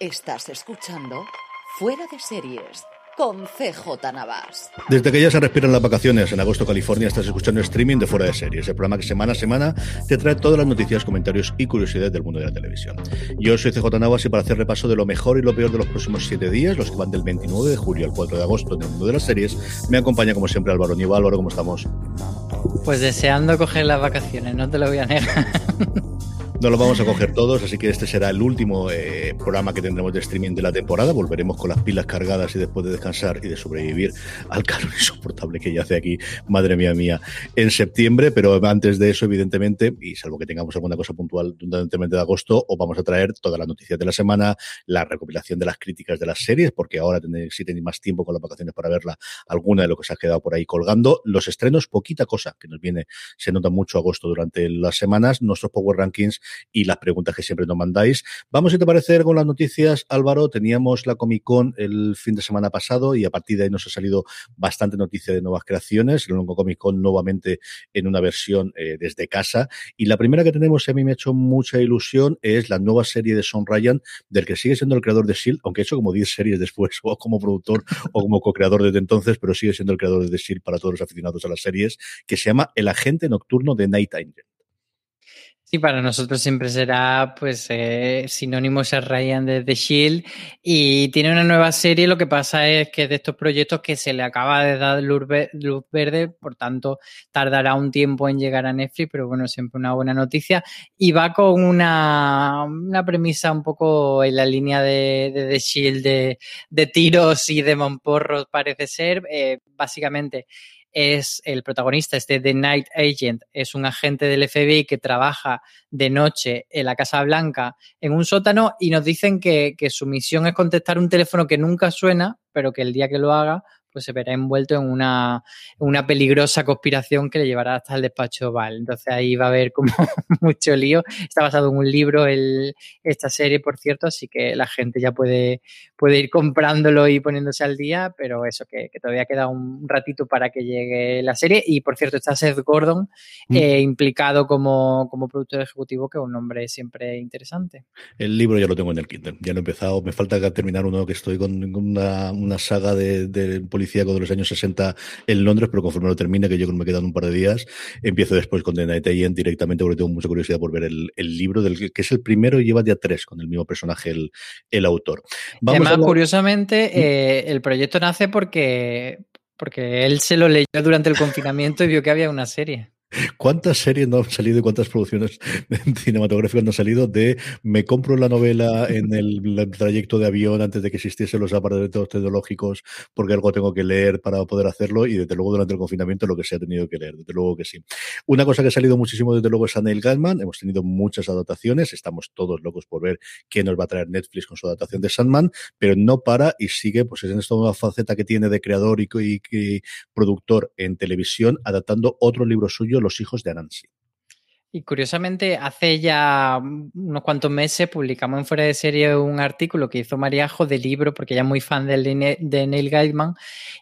Estás escuchando Fuera de Series con CJ Navas. Desde que ya se respiran las vacaciones en agosto, California, estás escuchando streaming de Fuera de Series, el programa que semana a semana te trae todas las noticias, comentarios y curiosidades del mundo de la televisión. Yo soy CJ Navas y para hacer repaso de lo mejor y lo peor de los próximos siete días, los que van del 29 de julio al 4 de agosto en el mundo de las series, me acompaña como siempre Álvaro Nieva. Álvaro, ¿cómo estamos? Pues deseando coger las vacaciones, no te lo voy a negar. No lo vamos a coger todos, así que este será el último eh, programa que tendremos de streaming de la temporada. Volveremos con las pilas cargadas y después de descansar y de sobrevivir al calor insoportable que ya hace aquí, madre mía mía, en septiembre. Pero antes de eso, evidentemente, y salvo que tengamos alguna cosa puntual durante de agosto, os vamos a traer todas las noticias de la semana, la recopilación de las críticas de las series, porque ahora tenéis, si tenéis más tiempo con las vacaciones para verla, alguna de lo que se ha quedado por ahí colgando. Los estrenos, poquita cosa que nos viene, se nota mucho agosto durante las semanas, nuestros Power Rankings y las preguntas que siempre nos mandáis. Vamos, si te parece, con las noticias, Álvaro. Teníamos la Comic Con el fin de semana pasado y a partir de ahí nos ha salido bastante noticia de nuevas creaciones. El Longo Comic Con nuevamente en una versión eh, desde casa. Y la primera que tenemos, a mí me ha hecho mucha ilusión, es la nueva serie de Son Ryan, del que sigue siendo el creador de S.H.I.E.L.D., aunque hecho como 10 series después, o como productor o como co-creador desde entonces, pero sigue siendo el creador de S.H.I.E.L.D. para todos los aficionados a las series, que se llama El Agente Nocturno de Night Angel. Sí, para nosotros siempre será pues eh, sinónimo ser Ryan de The Shield y tiene una nueva serie. Lo que pasa es que de estos proyectos que se le acaba de dar luz, verde, por tanto tardará un tiempo en llegar a Netflix, pero bueno, siempre una buena noticia. Y va con una, una premisa un poco en la línea de, de The Shield de, de, tiros y de monporros, parece ser. Eh, básicamente es el protagonista, este The Night Agent, es un agente del FBI que trabaja de noche en la Casa Blanca en un sótano y nos dicen que, que su misión es contestar un teléfono que nunca suena, pero que el día que lo haga pues se verá envuelto en una, una peligrosa conspiración que le llevará hasta el despacho Val. Entonces ahí va a haber como mucho lío. Está basado en un libro el, esta serie, por cierto, así que la gente ya puede, puede ir comprándolo y poniéndose al día, pero eso, que, que todavía queda un ratito para que llegue la serie. Y por cierto, está Seth Gordon mm. eh, implicado como, como productor ejecutivo, que es un nombre siempre interesante. El libro ya lo tengo en el Kindle, ya lo he empezado. Me falta terminar uno que estoy con una, una saga de, de de los años 60 en Londres, pero conforme lo termine, que yo creo que me quedan un par de días, empiezo después con The Night Agent directamente porque tengo mucha curiosidad por ver el, el libro, del que es el primero y lleva ya tres con el mismo personaje, el, el autor. Vamos Además, curiosamente, eh, el proyecto nace porque, porque él se lo leyó durante el confinamiento y vio que había una serie. ¿Cuántas series no han salido y cuántas producciones cinematográficas no han salido de me compro la novela en el, trayecto de avión antes de que existiesen los aparatos tecnológicos porque algo tengo que leer para poder hacerlo y desde luego durante el confinamiento lo que se ha tenido que leer, desde luego que sí. Una cosa que ha salido muchísimo desde luego es a Neil Gaiman, hemos tenido muchas adaptaciones, estamos todos locos por ver qué nos va a traer Netflix con su adaptación de Sandman, pero no para y sigue pues en esta nueva faceta que tiene de creador y, y productor en televisión adaptando otro libro suyo, Los hijos de Anansi. Y curiosamente, hace ya unos cuantos meses publicamos en Fuera de Serie un artículo que hizo Mariajo de libro, porque ella es muy fan de, Neil Gaiman,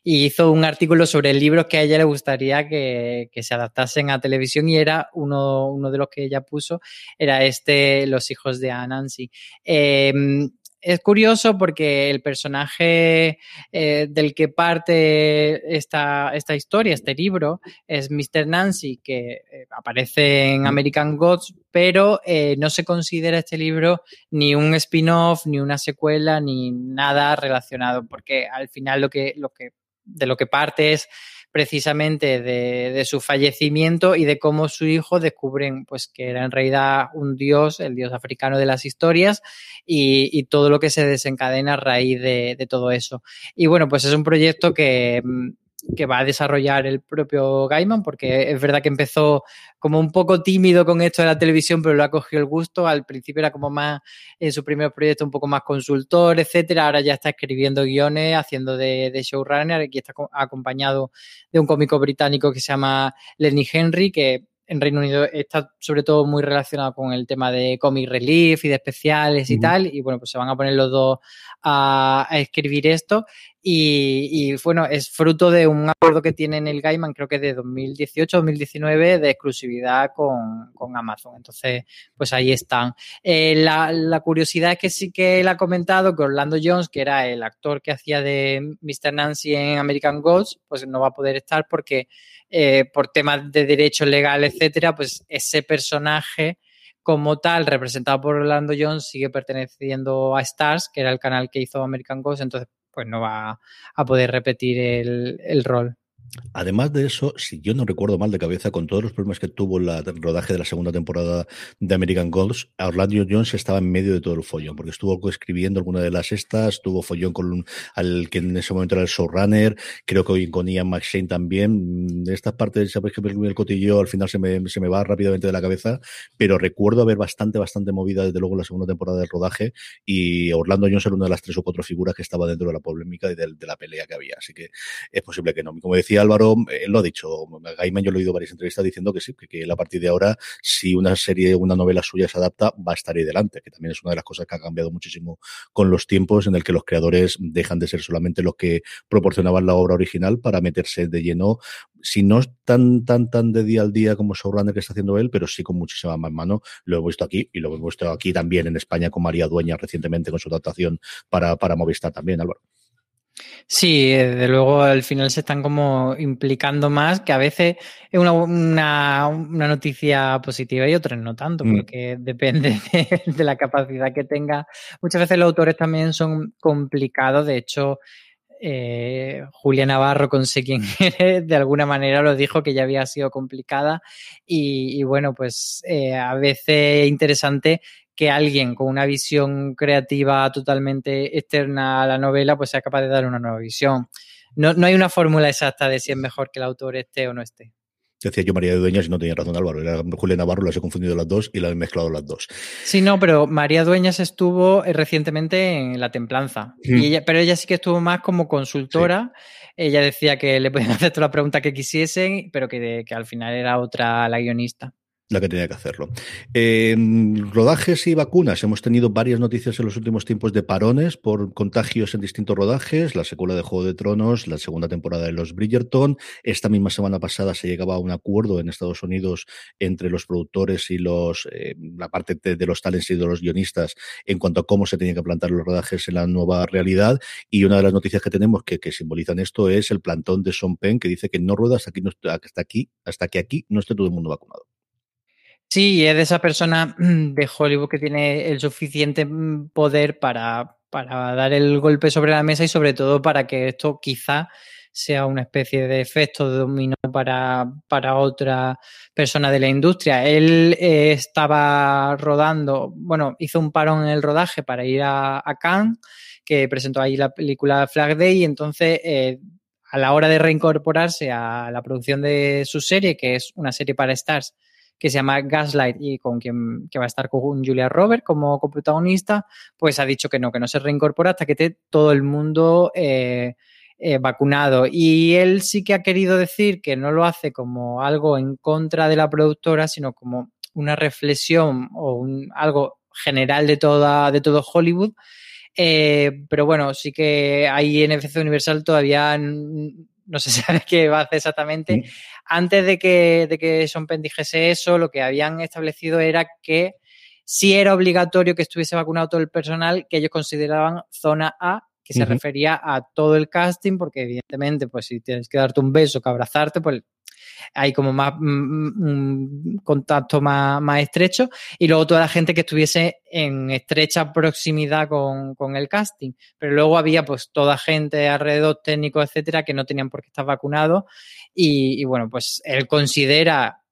y hizo un artículo sobre libros que a ella le gustaría que, se adaptasen a televisión, y era uno, uno, de los que ella puso, era este, Los hijos de Anansi. Eh, es curioso porque el personaje eh, del que parte esta, esta, historia, este libro, es Mr. Nancy, que eh, aparece en American Gods, pero eh, no se considera este libro ni un spin-off, ni una secuela, ni nada relacionado, porque al final lo que, lo que, de lo que parte es precisamente de, su fallecimiento y de cómo su hijo descubren pues que era en realidad un dios, el dios africano de las historias y, todo lo que se desencadena a raíz de, de, todo eso. Y bueno, pues es un proyecto que mm, que va a desarrollar el propio Gaiman, porque es verdad que empezó como un poco tímido con esto de la televisión, pero lo ha cogido el gusto. Al principio era como más en su primer proyecto, un poco más consultor, etcétera. Ahora ya está escribiendo guiones, haciendo de, de showrunner. Aquí está acompañado de un cómico británico que se llama Lenny Henry, que en Reino Unido está sobre todo muy relacionado con el tema de comic relief y de especiales y tal. Y bueno, pues se van a poner los dos a, escribir esto. Y, bueno, es fruto de un acuerdo que tiene el Gaiman, creo que de 2018-2019, de exclusividad con, Amazon. Entonces, pues ahí están. Eh, la, la, curiosidad es que sí que él ha comentado que Orlando Jones, que era el actor que hacía de Mr. Nancy en American Gods, pues no va a poder estar porque eh, por temas de derecho legal, etcétera, pues ese personaje como tal, representado por Orlando Jones, sigue perteneciendo a Stars, que era el canal que hizo American Ghost, entonces pues no va a poder repetir el, el rol. Además de eso, si yo no recuerdo mal de cabeza, con todos los problemas que tuvo el rodaje de la segunda temporada de American Gods, Orlando Jones estaba en medio de todo el follón, porque estuvo escribiendo alguna de las estas, tuvo follón con al que en ese momento era el showrunner, creo que hoy con Ian McShane también. Estas partes, sabéis que el cotillo al final se me, se me va rápidamente de la cabeza, pero recuerdo haber bastante, bastante movida desde luego la segunda temporada del rodaje y Orlando Jones era una de las tres o cuatro figuras que estaba dentro de la polémica y de la pelea que había. Así que es posible que no. Como decía Álvaro, él lo ha dicho, Gaiman yo lo he oído varias entrevistas diciendo que sí, que, él a partir de ahora, si una serie, una novela suya se adapta, va a estar ahí delante, que también es una de las cosas que ha cambiado muchísimo con los tiempos en el que los creadores dejan de ser solamente los que proporcionaban la obra original para meterse de lleno, si no tan, tan, tan de día al día como showrunner que está haciendo él, pero sí con muchísima más mano. Lo hemos visto aquí y lo hemos visto aquí también en España con María Dueña recientemente con su adaptación para, para Movistar también, Álvaro. Sí, de luego al final se están como implicando más, que a veces es una, una, una noticia positiva y otras no tanto, mm. porque depende de, la capacidad que tenga. Muchas veces los autores también son complicados, de hecho, eh, Julia Navarro con Sé quién eres, de alguna manera lo dijo que ya había sido complicada y, bueno, pues eh, a veces interesante que alguien con una visión creativa totalmente externa a la novela pues sea capaz de dar una nueva visión. No, no hay una fórmula exacta de si es mejor que el autor esté o no esté. Decía yo María de Dueñas y no tenía razón Álvaro. Era Julia Navarro, las he confundido las dos y las he mezclado las dos. Sí, no, pero María Dueñas estuvo eh, recientemente en La Templanza. Y ella, pero ella sí que estuvo más como consultora. Ella decía que le podían hacer toda la pregunta que quisiesen, pero que, que al final era otra la guionista la que tenía que hacerlo. rodajes y vacunas. Hemos tenido varias noticias en los últimos tiempos de parones por contagios en distintos rodajes. La secuela de Juego de Tronos, la segunda temporada de los Bridgerton. Esta misma semana pasada se llegaba a un acuerdo en Estados Unidos entre los productores y los eh, la parte de, los talents y de los guionistas en cuanto a cómo se tenían que plantar los rodajes en la nueva realidad. Y una de las noticias que tenemos que, que simbolizan esto es el plantón de Sean Penn que dice que no rueda hasta aquí, hasta aquí, hasta que aquí no esté todo el mundo vacunado. Sí, es de esa persona mm, de Hollywood que tiene el suficiente mm, poder para, para dar el golpe sobre la mesa y sobre todo para que esto quizá sea una especie de efecto de dominó para, para otra persona de la industria. Él eh, estaba rodando, bueno, hizo un parón en el rodaje para ir a, Cannes, que presentó ahí la película Flag Day, y entonces eh, a la hora de reincorporarse a la producción de su serie, que es una serie para Stars, que se llama Gaslight y con quien que va a estar con Julia Roberts como coprotagonista, pues ha dicho que no, que no se reincorpora hasta que esté todo el mundo eh, eh, vacunado. Y él sí que ha querido decir que no lo hace como algo en contra de la productora, sino como una reflexión o un, algo general de, toda, de todo Hollywood eh, pero bueno, sí que ahí en FC Universal todavía no se sabe qué va a hacer exactamente. Antes de que, de que Sean Penn dijese eso, lo que habían establecido era que si era obligatorio que estuviese vacunado todo el personal que ellos consideraban zona A, que se refería a todo el casting, porque evidentemente, pues si tienes que darte un beso, que abrazarte, pues hay como más un mm, mm, contacto más, más, estrecho y luego toda la gente que estuviese en estrecha proximidad con, con, el casting. Pero luego había pues toda gente alrededor, técnico, etcétera, que no tenían por qué estar vacunados y bueno, pues él considera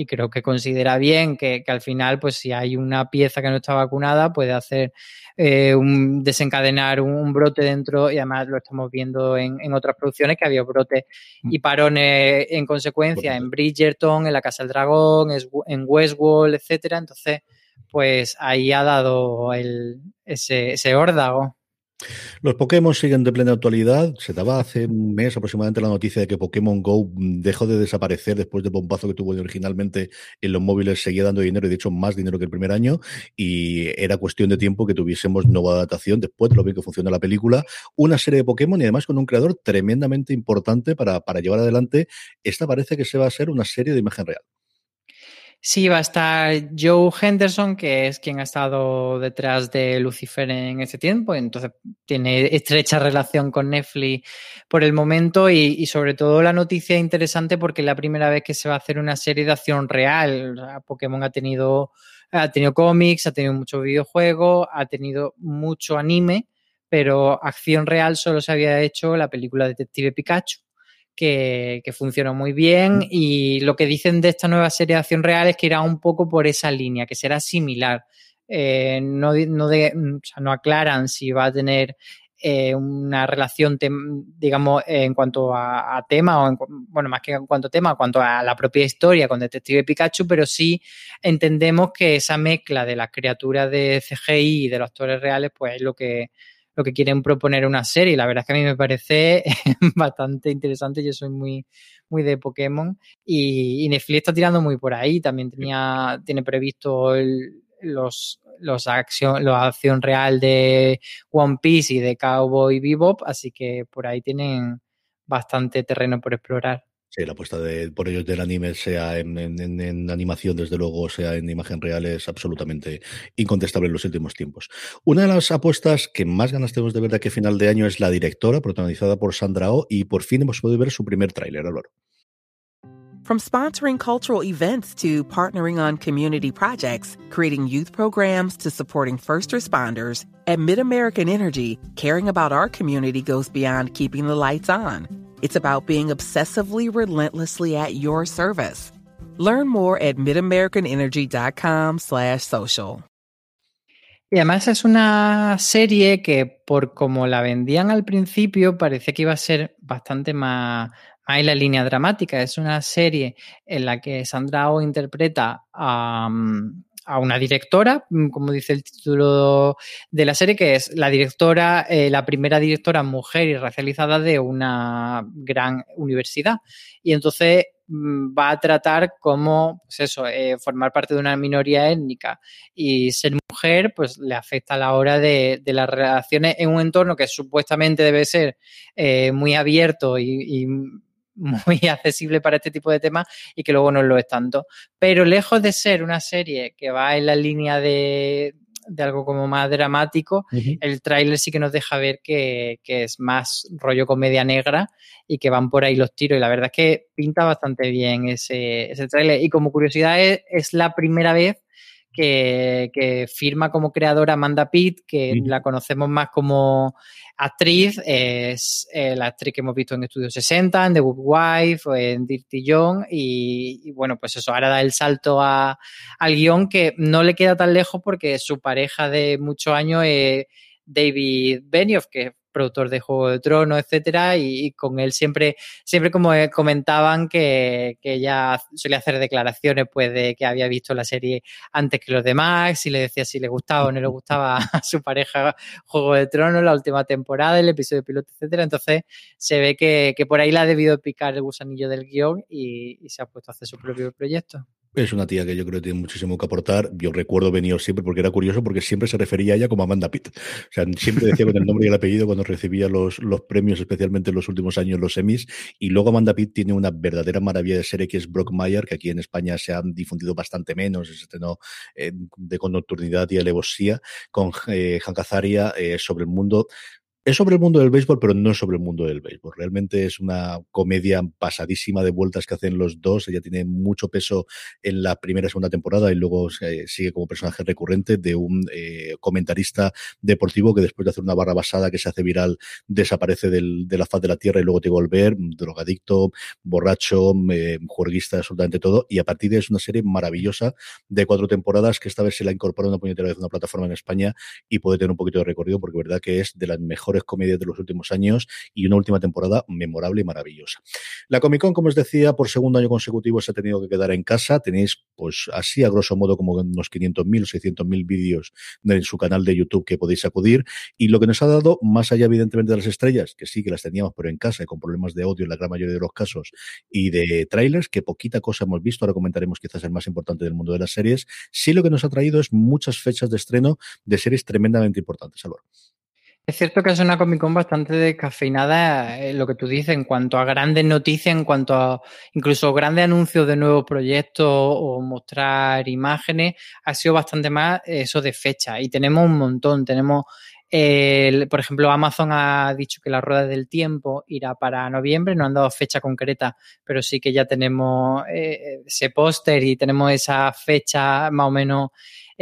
y creo que considera bien que, que, al final, pues si hay una pieza que no está vacunada, puede hacer eh, un, desencadenar un, brote dentro, y además lo estamos viendo en, en otras producciones, que había brotes y mm. parones en consecuencia en Bridgerton, en La Casa del Dragón, en Westworld, etcétera. Entonces, pues ahí ha dado el, ese, ese órdago. Los Pokémon siguen de plena actualidad. Se daba hace un mes aproximadamente la noticia de que Pokémon Go dejó de desaparecer después del bombazo que tuvo originalmente en los móviles. Seguía dando dinero y de hecho más dinero que el primer año. Y era cuestión de tiempo que tuviésemos nueva adaptación después de lo bien que funciona la película. Una serie de Pokémon y además con un creador tremendamente importante para, para llevar adelante. Esta parece que se va a ser una serie de imagen real. Sí, va a estar Joe Henderson, que es quien ha estado detrás de Lucifer en ese tiempo, entonces tiene estrecha relación con Netflix por el momento y, sobre todo la noticia interesante porque es la primera vez que se va a hacer una serie de acción real. Pokémon ha tenido, ha tenido cómics, ha tenido muchos videojuegos, ha tenido mucho anime, pero acción real solo se había hecho la película Detective Pikachu que, que, funcionó muy bien mm. y lo que dicen de esta nueva serie de acción real es que irá un poco por esa línea, que será similar. Eh, no, no, de, o sea, no, aclaran si va a tener eh, una relación, digamos, en cuanto a, a tema, o en, bueno, más que en cuanto a tema, en cuanto a la propia historia con Detective Pikachu, pero sí entendemos que esa mezcla de las criaturas de CGI y de los actores reales, pues es lo que, lo que quieren proponer una serie. La verdad es que a mí me parece bastante interesante. Yo soy muy, muy de Pokémon y, y Netflix está tirando muy por ahí. También tenía, tiene previsto el, los, los acción, la acción real de One Piece y de Cowboy Bebop, así que por ahí tienen bastante terreno por explorar. Sí, la apuesta de, por ellos del anime, sea en, en, en, animación, desde luego, sea en imagen real, es absolutamente incontestable en los últimos tiempos. Una de las apuestas que más ganas tenemos de ver de aquí a final de año es la directora, protagonizada por Sandra Oh, y por fin hemos podido ver su primer tráiler, Olor. From sponsoring cultural events to partnering on community projects, creating youth programs to supporting first responders, at MidAmerican Energy, caring about our community goes beyond keeping the lights on. It's about being obsessively relentlessly at your service. Learn more at midamericanenergy.com slash social. Y además es una serie que por como la vendían al principio parecía que iba a ser bastante más, más en la línea dramática. Es una serie en la que Sandra Oh interpreta a... Um, a una directora, mm, como dice el título de la serie, que es la directora, eh, la primera directora mujer y racializada de una gran universidad. Y entonces mm, va a tratar cómo, pues eso, eh, formar parte de una minoría étnica y ser mujer, pues le afecta a la hora de, las relaciones en un entorno que supuestamente debe ser eh, muy abierto y muy accesible para este tipo de temas y que luego no lo es tanto. Pero lejos de ser una serie que va en la línea de, de algo como más dramático, uh -huh. el tráiler sí que nos deja ver que, que, es más rollo comedia negra y que van por ahí los tiros. Y la verdad es que pinta bastante bien ese, ese tráiler. Y como curiosidad es, es la primera vez que, que firma como creadora Amanda Pitt, que la conocemos más como actriz, es eh, la actriz que hemos visto en Estudio 60, en The Good Wife, en Dirty John, y, y, bueno, pues eso, ahora da el salto a, al guion que no le queda tan lejos porque su pareja de muchos años es David Benioff, que productor de Juego de Tronos, etcétera, y, con él siempre, siempre como comentaban que, que ella solía hacer declaraciones pues de que había visto la serie antes que los demás, y le decía si le gustaba o no le gustaba a su pareja Juego de Tronos, la última temporada, el episodio piloto, etcétera. Entonces se ve que, que por ahí la ha debido picar el gusanillo del guion y se ha puesto a hacer su propio proyecto. Es una tía que yo creo que tiene muchísimo que aportar. Yo recuerdo venido siempre porque era curioso porque siempre se refería a ella como Amanda Pitt. O sea, siempre decía con el nombre y el apellido cuando recibía los, los premios, especialmente en los últimos años, los Emmys. Y luego Amanda Pitt tiene una verdadera maravilla de serie que es Brockmire, que aquí en España se han difundido bastante menos, se estrenó eh, de con nocturnidad y alevosía, con eh, Hank Azaria eh, sobre el mundo es sobre el mundo del béisbol, pero no es sobre el mundo del béisbol. Realmente es una comedia pasadísima de vueltas que hacen los dos. Ella tiene mucho peso en la primera y segunda temporada y luego eh, sigue como personaje recurrente de un eh, comentarista deportivo que después de hacer una barra basada que se hace viral desaparece del, de la faz de la tierra y luego te volver, drogadicto, borracho, eh, juerguista, absolutamente todo. Y a partir de ahí es una serie maravillosa de cuatro temporadas que esta vez se la ha incorporado una puñetera vez una plataforma en España y puede tener un poquito de recorrido porque verdad que es de las mejores mejores comedias de los últimos años y una última temporada memorable y maravillosa. La Comic Con, como os decía, por segundo año consecutivo se ha tenido que quedar en casa. Tenéis, pues así, a grosso modo, como unos 500.000 o 600.000 vídeos en su canal de YouTube que podéis acudir. Y lo que nos ha dado, más allá, evidentemente, de las estrellas, que sí que las teníamos, pero en casa y con problemas de audio en la gran mayoría de los casos, y de trailers, que poquita cosa hemos visto. Ahora comentaremos quizás el más importante del mundo de las series. Sí, lo que nos ha traído es muchas fechas de estreno de series tremendamente importantes, Álvaro. Es cierto que es una Comic Con bastante descafeinada, eh, lo que tú dices, en cuanto a grandes noticias, en cuanto a incluso grandes anuncios de nuevos proyectos o mostrar imágenes, ha sido bastante más eso de fecha. Y tenemos un montón. Tenemos, eh, por ejemplo, Amazon ha dicho que la rueda del tiempo irá para noviembre, no han dado fecha concreta, pero sí que ya tenemos eh, ese póster y tenemos esa fecha más o menos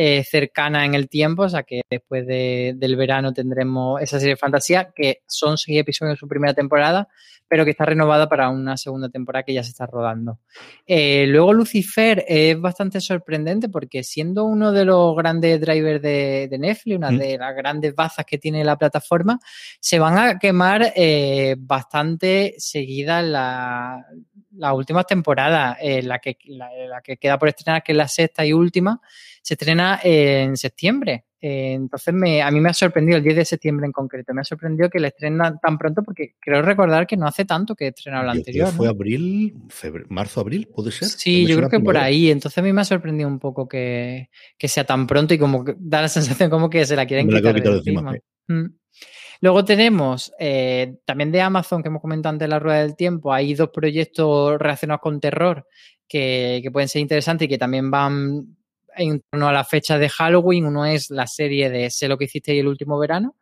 eh, cercana en el tiempo, o sea que después de, del verano tendremos esa serie de fantasía, que son seis episodios en su primera temporada, pero que está renovada para una segunda temporada que ya se está rodando. Eh, luego Lucifer es bastante sorprendente porque siendo uno de los grandes drivers de, de Netflix, una mm. de las grandes bazas que tiene la plataforma, se van a quemar eh, bastante seguida la, las últimas temporadas, eh, la, que, la, la, que queda por estrenar, que es la sexta y última, se estrena en septiembre. Eh, entonces, me, a mí me ha sorprendido el 10 de septiembre en concreto. Me ha sorprendido que la estrena tan pronto porque creo recordar que no hace tanto que estrenado la anterior. ¿Fue ¿no? abril, febrero, marzo, abril? ¿Puede ser? Sí, yo creo que por ahí. Entonces, a mí me ha sorprendido un poco que, que sea tan pronto y como que da la sensación como que se la quieren quitar, de encima. Mm. Luego tenemos eh, también de Amazon, que hemos comentado antes de la rueda del tiempo, hay dos proyectos relacionados con terror que, pueden ser interesantes y que también van en torno a la fecha de Halloween. Uno es la serie de Sé lo que hiciste el último verano.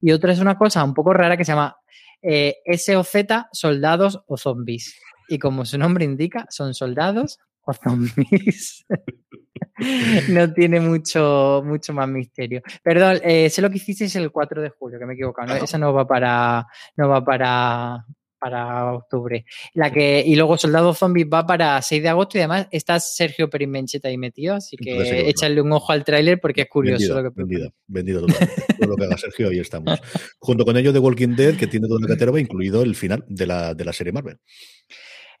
Y otra es una cosa un poco rara que se llama eh, SOZ, soldados o zombies. Y como su nombre indica, son soldados o zombies. no tiene mucho, mucho más misterio. Perdón, eh, sé lo que hiciste es el 4 de julio, que me he equivocado. ¿no? Esa no va para, no va para, para octubre. La que, y luego Soldado Zombie va para 6 de agosto y además está Sergio Perimencheta ahí metido, así que Entonces, échale un ojo al tráiler porque es curioso vendido, lo que vendido, vendido. Todo lo que haga Sergio, ahí estamos. Junto con ello de Walking Dead, que tiene toda la caterva, incluido el final de la, de la serie Marvel.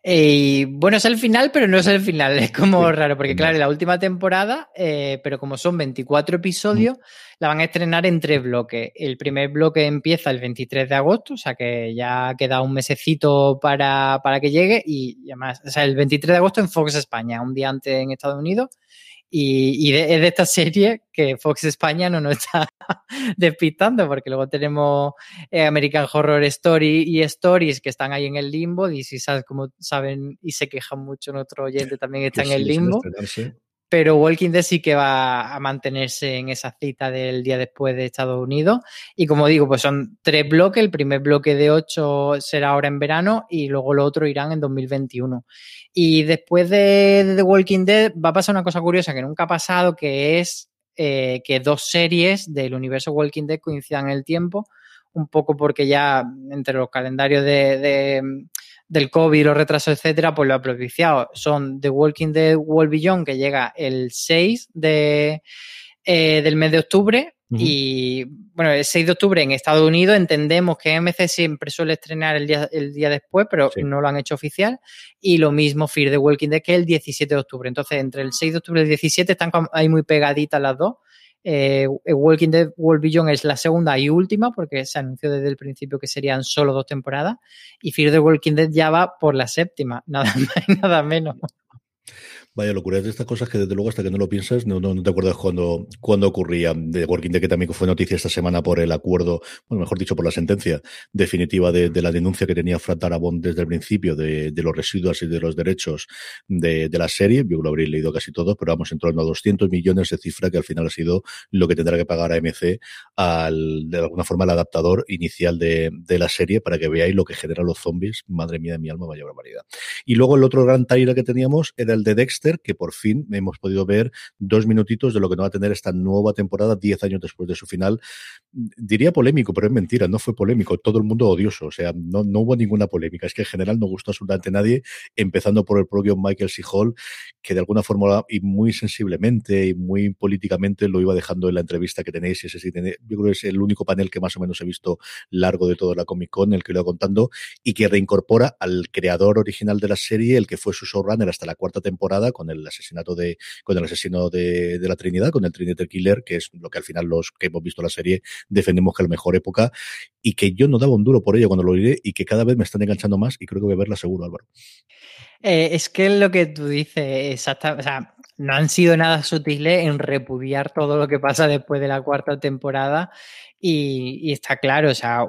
Eh, bueno, es el final, pero no es el final. Es como sí, raro, porque claro, la última temporada, eh, pero como son 24 episodios, mm. la van a estrenar en tres bloques. El primer bloque empieza el 23 de agosto, o sea que ya queda un mesecito para, para que llegue. Y, y además, o sea, el 23 de agosto en Fox España, un día antes en Estados Unidos. Y, y de, es de esta serie que Fox España no nos está despistando, porque luego tenemos eh, American Horror Story y Stories que están ahí en el limbo. Y si sabes como saben y se quejan mucho, nuestro oyente también está que en el sí, limbo. Pero Walking Dead sí que va a mantenerse en esa cita del día después de Estados Unidos. Y como digo, pues son tres bloques. El primer bloque de ocho será ahora en verano y luego lo otro irán en 2021. Y después de The Walking Dead va a pasar una cosa curiosa que nunca ha pasado, que es eh, que dos series del universo Walking Dead coincidan en el tiempo, un poco porque ya entre los calendarios de, del COVID, los retrasos, etcétera, pues lo ha propiciado. Son The Walking Dead World Beyond, que llega el 6 de, eh, del mes de octubre, y bueno, el 6 de octubre en Estados Unidos entendemos que MC siempre suele estrenar el día, el día después, pero no lo han hecho oficial. Y lo mismo Fear the Walking Dead que el 17 de octubre. Entonces, entre el 6 de octubre y el 17 están ahí muy pegaditas las dos. Eh, Walking Dead World Beyond es la segunda y última, porque se anunció desde el principio que serían solo dos temporadas. Y Fear the Walking Dead ya va por la séptima, nada más y nada menos. Vaya locura, de estas cosas que desde luego hasta que no lo piensas no, te acuerdas cuando, cuando ocurría. De Working Dead que también fue noticia esta semana por el acuerdo, bueno, mejor dicho, por la sentencia definitiva de, de la denuncia que tenía Frat Arabón desde el principio de, de, los residuos y de los derechos de, de, la serie. Yo lo habréis leído casi todo, pero vamos en torno a 200 millones de cifra que al final ha sido lo que tendrá que pagar AMC al, de alguna forma, el adaptador inicial de, la serie para que veáis lo que generan los zombies. Madre mía de mi alma, vaya barbaridad. Y luego el otro gran taller que teníamos era el de Dexter que por fin hemos podido ver dos minutitos de lo que no va a tener esta nueva temporada, diez años después de su final. Diría polémico, pero es mentira, no fue polémico, todo el mundo odioso, o sea, no, no hubo ninguna polémica, es que en general no gustó absolutamente nadie, empezando por el propio Michael C. Que de alguna forma y muy sensiblemente y muy políticamente lo iba dejando en la entrevista que tenéis, ese sí yo creo que es el único panel que más o menos he visto largo de toda la Comic Con, el que lo he contando, y que reincorpora al creador original de la serie, el que fue su showrunner hasta la cuarta temporada, con el asesinato de, con el asesino de, de la Trinidad, con el Trinity Killer, que es lo que al final los que hemos visto la serie defendemos que es la mejor época y que yo no daba un duro por ello cuando lo oiré y que cada vez me están enganchando más y creo que voy a verla seguro, Álvaro. Eh, es que lo que tú dices, exactamente, o sea, no han sido nada sutiles en repudiar todo lo que pasa después de la cuarta temporada y, está claro, o sea,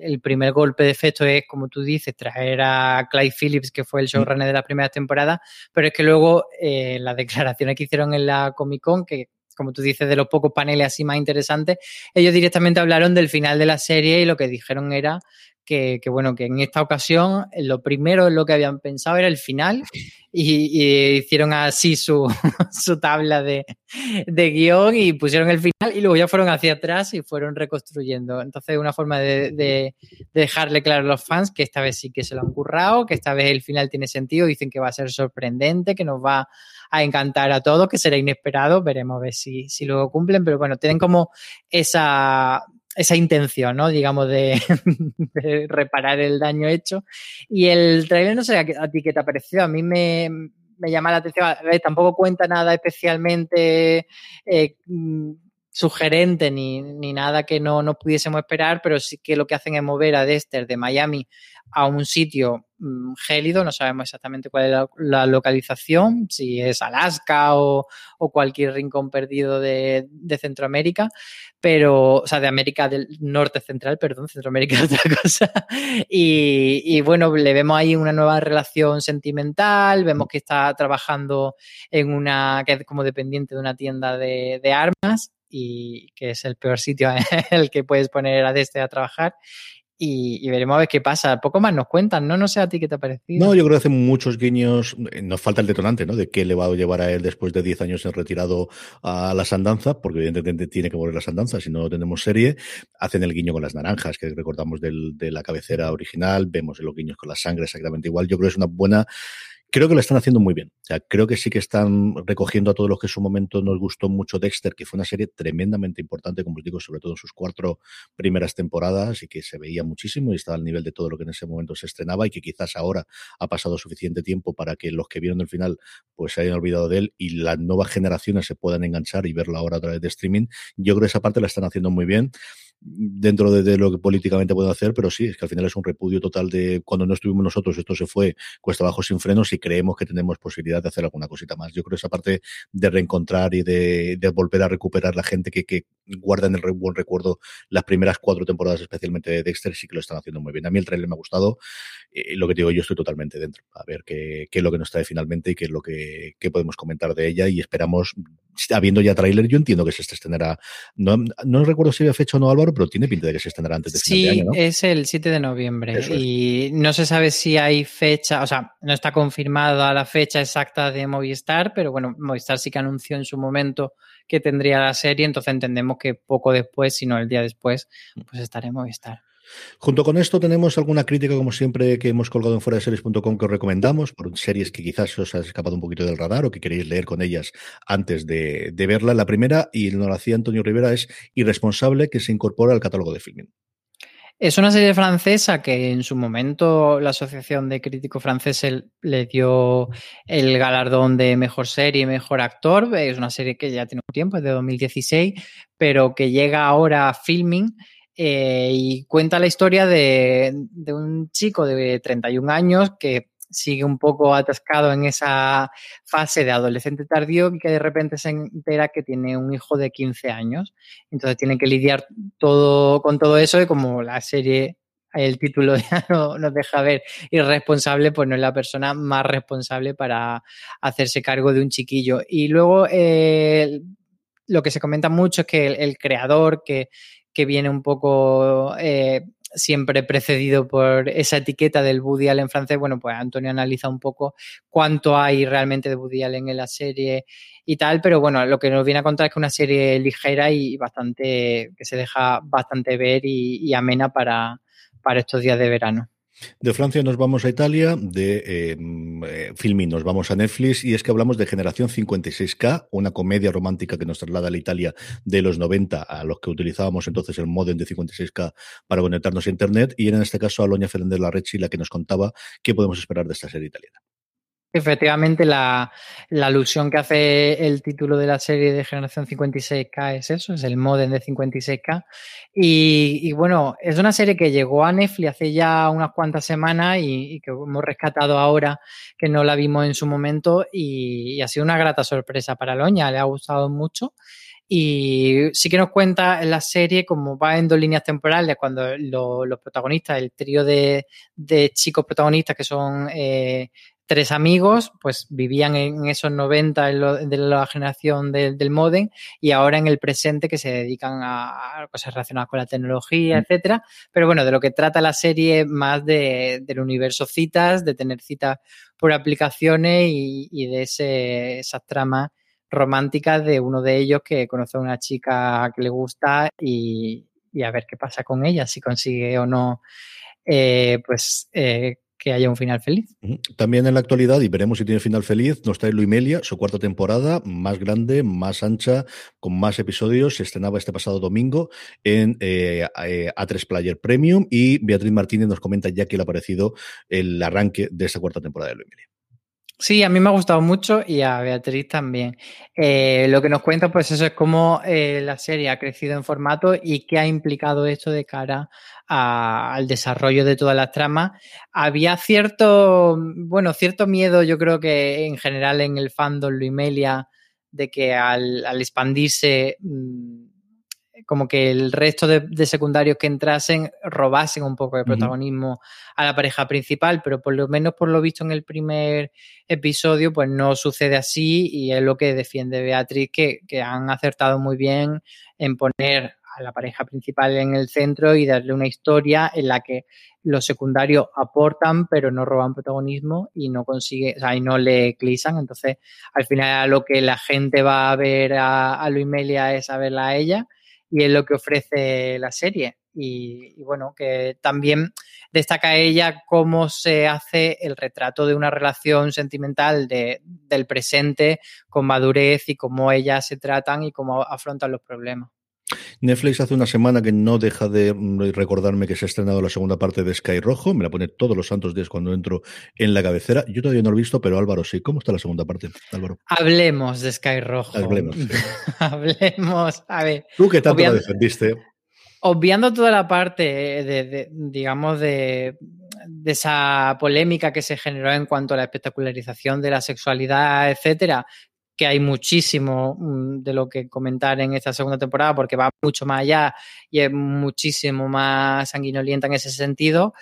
el primer golpe de efecto es, como tú dices, traer a Clyde Phillips, que fue el showrunner de la primera temporada, pero es que luego eh, las declaraciones que hicieron en la Comic Con, que como tú dices, de los pocos paneles así más interesantes, ellos directamente hablaron del final de la serie y lo que dijeron era que, bueno, que en esta ocasión lo primero en lo que habían pensado era el final y, hicieron así su, su tabla de, de, guion y pusieron el final y luego ya fueron hacia atrás y fueron reconstruyendo. Entonces, una forma de, de, dejarle claro a los fans que esta vez sí que se lo han currado, que esta vez el final tiene sentido, dicen que va a ser sorprendente, que nos va a encantar a todos, que será inesperado, veremos a ver si, si luego cumplen, pero bueno, tienen como esa esa intención, ¿no? Digamos, de, reparar el daño hecho. Y el trailer, no sé a, ti qué te ha parecido. A mí me, llama la atención. A ver, tampoco cuenta nada especialmente eh, sugerente ni, ni, nada que no, no pudiésemos esperar, pero sí que lo que hacen es mover a Dexter de Miami a un sitio mm, gélido, no sabemos exactamente cuál es la, localización, si es Alaska o, o cualquier rincón perdido de, de, Centroamérica, pero, o sea, de América del Norte Central, perdón, Centroamérica es otra cosa. Y, y, bueno, le vemos ahí una nueva relación sentimental, vemos que está trabajando en una, que es como dependiente de una tienda de, de armas y que es el peor sitio en el que puedes poner a Dexter a trabajar y, veremos a ver qué pasa. Poco más nos cuentan, ¿no? No sé a ti qué te ha parecido. No, yo creo que hacen muchos guiños. Eh, nos falta el detonante, ¿no? De qué le va a llevar a él después de 10 años en retirado a las andanzas, porque evidentemente tiene que volver a las andanzas si no tenemos serie. Hacen el guiño con las naranjas, que recordamos del, de la cabecera original. Vemos los guiños con la sangre exactamente igual. Yo creo que es una buena creo que lo están haciendo muy bien. O sea, creo que sí que están recogiendo a todos los que en su momento nos gustó mucho Dexter, que fue una serie tremendamente importante, como os digo, sobre todo en sus cuatro primeras temporadas y que se veía muchísimo y estaba al nivel de todo lo que en ese momento se estrenaba y que quizás ahora ha pasado suficiente tiempo para que los que vieron el final pues se hayan olvidado de él y las nuevas generaciones se puedan enganchar y verlo ahora a través de streaming. Yo creo que esa parte la están haciendo muy bien dentro de, lo que políticamente puedo hacer, pero sí, es que al final es un repudio total de cuando no estuvimos nosotros, esto se fue cuesta abajo sin frenos y creemos que tenemos posibilidad de hacer alguna cosita más. Yo creo esa parte de reencontrar y de, volver a recuperar la gente que, que guarda en el buen recuerdo las primeras cuatro temporadas, especialmente de Dexter, sí que lo están haciendo muy bien. A mí el trailer me ha gustado. Eh, lo que digo, yo estoy totalmente dentro. A ver qué, qué es lo que nos trae finalmente y qué es lo que, que podemos comentar de ella. Y esperamos, habiendo ya tráiler, yo entiendo que se estrenará. No, no recuerdo si había fecha o no, Álvaro, pero tiene pinta de que se estrenará antes de final de año, ¿no? es el 7 de noviembre. Y no se sabe si hay fecha, o sea, no está confirmada la fecha exacta de Movistar, pero bueno, Movistar sí que anunció en su momento que tendría la serie, entonces entendemos que poco después, si no el día después, pues estará en Movistar. Junto con esto tenemos alguna crítica, como siempre, que hemos colgado en fuera de series.com que os recomendamos, por series que quizás os ha escapado un poquito del radar o que queréis leer con ellas antes de, verla. La primera, y nos lo hacía Antonio Rivera, es Irresponsable, que se incorpora al catálogo de filming. Es una serie francesa que en su momento la Asociación de Críticos Franceses le dio el galardón de mejor serie y mejor actor. Es una serie que ya tiene un tiempo, es de 2016, pero que llega ahora a filming eh, y cuenta la historia de, un chico de 31 años que sigue un poco atascado en esa fase de adolescente tardío y que de repente se entera que tiene un hijo de 15 años. Entonces tiene que lidiar todo con todo eso y como la serie, el título ya no, nos deja ver irresponsable, pues no es la persona más responsable para hacerse cargo de un chiquillo. Y luego eh, lo que se comenta mucho es que el creador que que viene un poco eh, siempre precedido por esa etiqueta del Woody Allen francés, bueno, pues Antonio analiza un poco cuánto hay realmente de Woody en la serie y tal, pero bueno, lo que nos viene a contar es que una serie ligera y bastante, que se deja bastante ver y, amena para, para estos días de verano. De Francia nos vamos a Italia, de eh, eh, filming nos vamos a Netflix y es que hablamos de Generación 56K, una comedia romántica que nos traslada a la Italia de los 90 a los que utilizábamos entonces el modem de 56K para conectarnos a Internet y en este caso a Loña Fernández Larrechi la que nos contaba qué podemos esperar de esta serie italiana. Efectivamente, la, alusión que hace el título de la serie de Generación 56K es eso, es el modem de 56K. Y, bueno, es una serie que llegó a Netflix hace ya unas cuantas semanas y, que hemos rescatado ahora, que no la vimos en su momento y, ha sido una grata sorpresa para Loña, le ha gustado mucho. Y sí que nos cuenta en la serie cómo va en dos líneas temporales cuando los protagonistas, el trío de, chicos protagonistas que son eh, tres amigos, pues vivían en esos 90 de la generación del modem y ahora en el presente que se dedican a, cosas relacionadas con la tecnología, mm. etcétera. Pero bueno, de lo que trata la serie más de, del universo citas, de tener citas por aplicaciones y, de ese, esas tramas románticas de uno de ellos que conoce a una chica que le gusta y, a ver qué pasa con ella, si consigue o no, eh, pues eh, que haya un final feliz. También en la actualidad, y veremos si tiene final feliz, nos trae Luimelia, su cuarta temporada, más grande, más ancha, con más episodios. Se estrenaba este pasado domingo en eh, eh, A3 Player Premium y Beatriz Martínez nos comenta ya que le ha parecido el arranque de esta cuarta temporada de Luimelia. Sí, a mí me ha gustado mucho y a Beatriz también. Eh, lo que nos cuenta, pues eso es cómo la serie ha crecido en formato y qué ha implicado esto de cara al desarrollo de todas las tramas. Había cierto, bueno, cierto miedo, yo creo que en general en el fandom Luimelia, de que al, expandirse, mm, como que el resto de, secundarios que entrasen robasen un poco de protagonismo a la pareja principal, pero por lo menos por lo visto en el primer episodio, pues no sucede así y es lo que defiende Beatriz, que, que han acertado muy bien en poner a la pareja principal en el centro y darle una historia en la que los secundarios aportan pero no roban protagonismo y no consigue, o sea, y no le eclisan. Entonces, al final lo que la gente va a ver a, a Luimelia es a verla a ella y es lo que ofrece la serie. Y, bueno, que también destaca ella cómo se hace el retrato de una relación sentimental de, del presente con madurez y cómo ellas se tratan y cómo afrontan los problemas. Netflix hace una semana que no deja de recordarme que se ha estrenado la segunda parte de Sky Rojo. Me la pone todos los santos días cuando entro en la cabecera. Yo todavía no lo he visto, pero Álvaro sí. ¿Cómo está la segunda parte, Álvaro? Hablemos de Sky Rojo. Hablemos. Hablemos. A ver. Tú qué tanto la defendiste. obviando toda la parte de, digamos, de, esa polémica que se generó en cuanto a la espectacularización de la sexualidad, etcétera, que hay muchísimo mm, de lo que comentar en esta segunda temporada porque va mucho más allá y es muchísimo más sanguinolienta en ese sentido.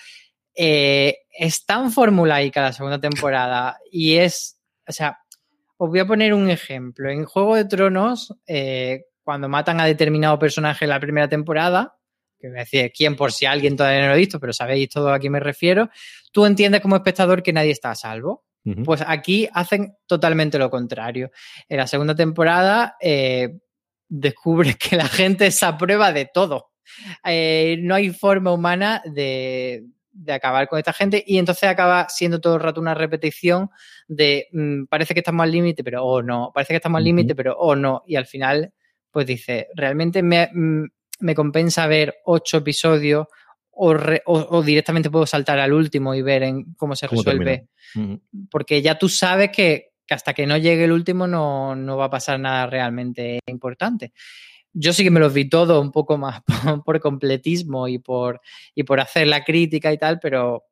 Eh, es tan formulaica la segunda temporada y es, o sea, os voy a poner un ejemplo. En Juego de Tronos, eh, cuando matan a determinado personaje en la primera temporada, que voy a quién por si alguien todavía no lo ha visto, pero sabéis todo a quién me refiero, tú entiendes como espectador que nadie está a salvo. Pues aquí hacen totalmente lo contrario. En la segunda temporada eh, descubres que la gente es a prueba de todo. Eh, no hay forma humana de, acabar con esta gente y entonces acaba siendo todo el rato una repetición de mm, parece que estamos al límite, pero oh no, parece que estamos al límite, pero oh no. Y al final pues dice, realmente mm, me, compensa ver ocho episodios o, directamente puedo saltar al último y ver en cómo se resuelve. Porque ya tú sabes que, hasta que no llegue el último no, no, va a pasar nada realmente importante. Yo sí que me los vi todo un poco más por, completismo y por, y por hacer la crítica y tal, pero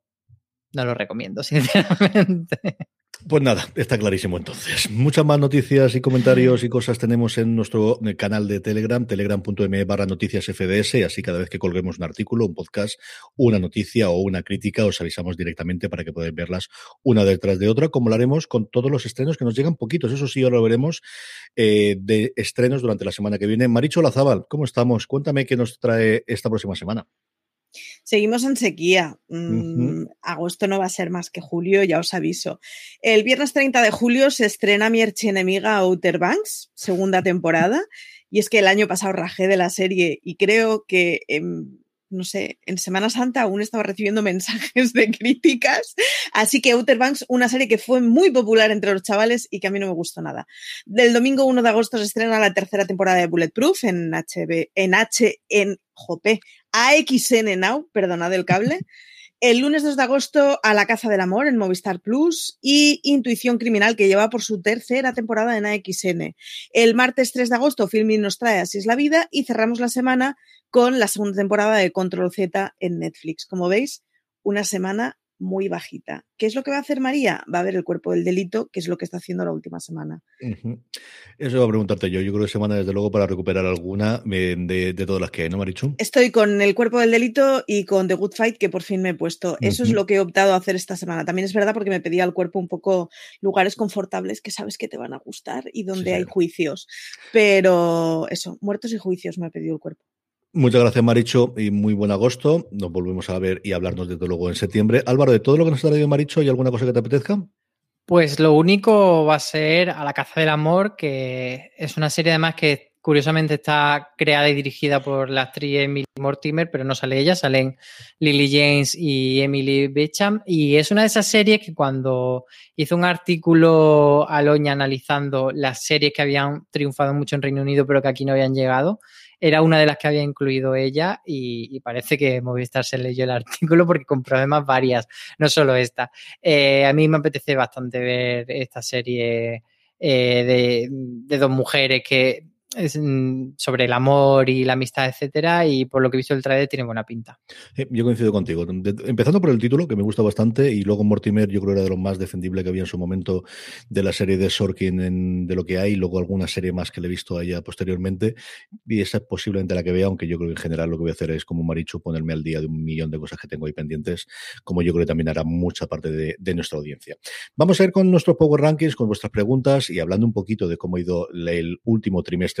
no lo recomiendo, sinceramente. Pues nada, está clarísimo entonces. Muchas más noticias y comentarios y cosas tenemos en nuestro eh, canal de Telegram, telegram.me barra noticias FDS, así cada vez que colguemos un artículo, un podcast, una noticia o una crítica, os avisamos directamente para que podáis verlas una detrás de otra, como lo haremos con todos los estrenos que nos llegan poquitos, eso sí, ahora lo veremos, eh, de estrenos durante la semana que viene. Maricho Lazábal, ¿cómo estamos? Cuéntame qué nos trae esta próxima semana. Seguimos en sequía. Mm, agosto no va a ser más que julio, ya os aviso. El viernes 30 de julio se estrena mi archienemiga Outer Banks, segunda temporada. Y es que el año pasado rajé de la serie y creo que no sé, en Semana Santa aún estaba recibiendo mensajes de críticas. Así que Outer Banks, una serie que fue muy popular entre los chavales y que a mí no me gustó nada. Del domingo 1 de agosto se estrena la tercera temporada de Bulletproof en HB, en H, en AXN Now, perdonad el cable. El lunes 2 de agosto a La Caza del Amor en Movistar Plus y Intuición Criminal que lleva por su tercera temporada en AXN. El martes 3 de agosto Filmin nos trae Así es la vida y cerramos la semana con la segunda temporada de Control Z en Netflix. Como veis, una semana muy bajita. ¿Qué es lo que va a hacer María? Va a ver el cuerpo del delito, que es lo que está haciendo la última semana. Eso va a preguntarte yo. Yo creo que semana, desde luego, para recuperar alguna de, todas las que hay, ¿no, Marichu? Estoy con el cuerpo del delito y con The Good Fight, que por fin me he puesto. Eso es lo que he optado a hacer esta semana. También es verdad porque me pedía al cuerpo un poco lugares confortables que sabes que te van a gustar y donde hay juicios. Pero eso, muertos y juicios me ha pedido el cuerpo. Muchas gracias, Maricho, y muy buen agosto. Nos volvemos a ver y hablarnos desde luego en septiembre. Álvaro, de todo lo que nos ha traído Maricho, ¿hay alguna cosa que te apetezca? Pues lo único va a ser A la caza del amor, que es una serie además que curiosamente está creada y dirigida por la actriz Emily Mortimer, pero no sale ella, salen Lily James y Emily Becham. Y es una de esas series que cuando hizo un artículo Aloña analizando las series que habían triunfado mucho en Reino Unido, pero que aquí no habían llegado, era una de las que había incluido ella y, parece que Movistar se leyó el artículo porque compró además varias, no solo esta. Eh, a mí me apetece bastante ver esta serie eh, de, de, dos mujeres que Mm, sobre el amor y la amistad, etcétera, y por lo que he visto el trailer tiene buena pinta. yo coincido contigo. empezando por el título, que me gusta bastante, y luego Mortimer, yo creo era de lo más defendible que había en su momento de la serie de Sorkin de lo que hay, y luego alguna serie más que le he visto a ella posteriormente, y esa es posiblemente la que vea, aunque yo creo que en general lo que voy a hacer es como Marichu, ponerme al día de un millón de cosas que tengo ahí pendientes, como yo creo que también hará mucha parte de nuestra audiencia. Vamos a ir con nuestros Power Rankings, con vuestras preguntas y hablando un poquito de cómo ha ido el último trimestre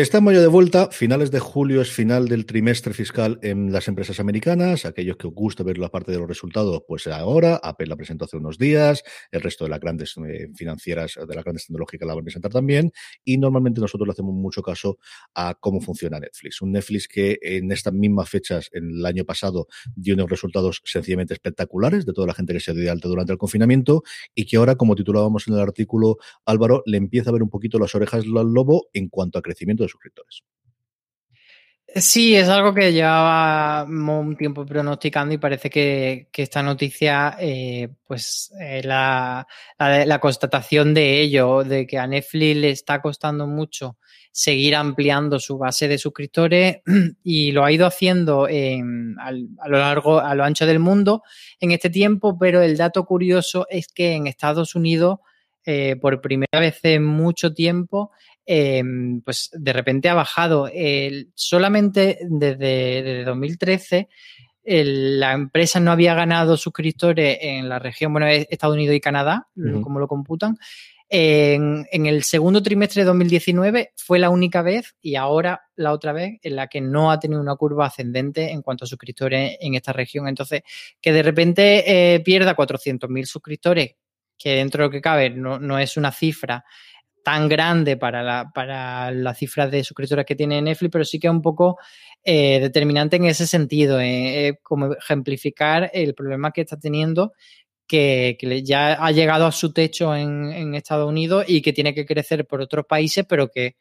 Estamos ya de vuelta. Finales de julio es final del trimestre fiscal en las empresas americanas. Aquellos que os gusta ver la parte de los resultados, pues ahora. Apple la presentó hace unos días. El resto de las grandes eh, financieras, de las grandes tecnológicas la van a presentar también. Y normalmente nosotros le hacemos mucho caso a cómo funciona Netflix. Un Netflix que en estas mismas fechas, en el año pasado, dio unos resultados sencillamente espectaculares de toda la gente que se dio de alta durante el confinamiento y que ahora, como titulábamos en el artículo, Álvaro, le empieza a ver un poquito las orejas al lobo en cuanto a crecimiento de suscriptores. Sí, es algo que llevaba un tiempo pronosticando y parece que, esta noticia, eh, pues eh, la, constatación de ello, de que a Netflix le está costando mucho seguir ampliando su base de suscriptores y lo ha ido haciendo a lo largo, a lo ancho del mundo en este tiempo, pero el dato curioso es que en Estados Unidos, eh, por primera vez en mucho tiempo, Em, pues de repente ha bajado. solamente desde, 2013 la empresa no había ganado suscriptores en la región, bueno, Estados Unidos y Canadá, como lo computan. En, el segundo trimestre de 2019 fue la única vez y ahora la otra vez en la que no ha tenido una curva ascendente en cuanto a suscriptores en esta región. Entonces, que de repente eh, pierda 400.000 suscriptores, que dentro de lo que cabe no, no es una cifra tan grande para la, para las cifras de suscriptores que tiene Netflix, pero sí que es un poco eh, determinante en ese sentido, eh, eh, como ejemplificar el problema que está teniendo, que, ya ha llegado a su techo en, en, Estados Unidos y que tiene que crecer por otros países, pero que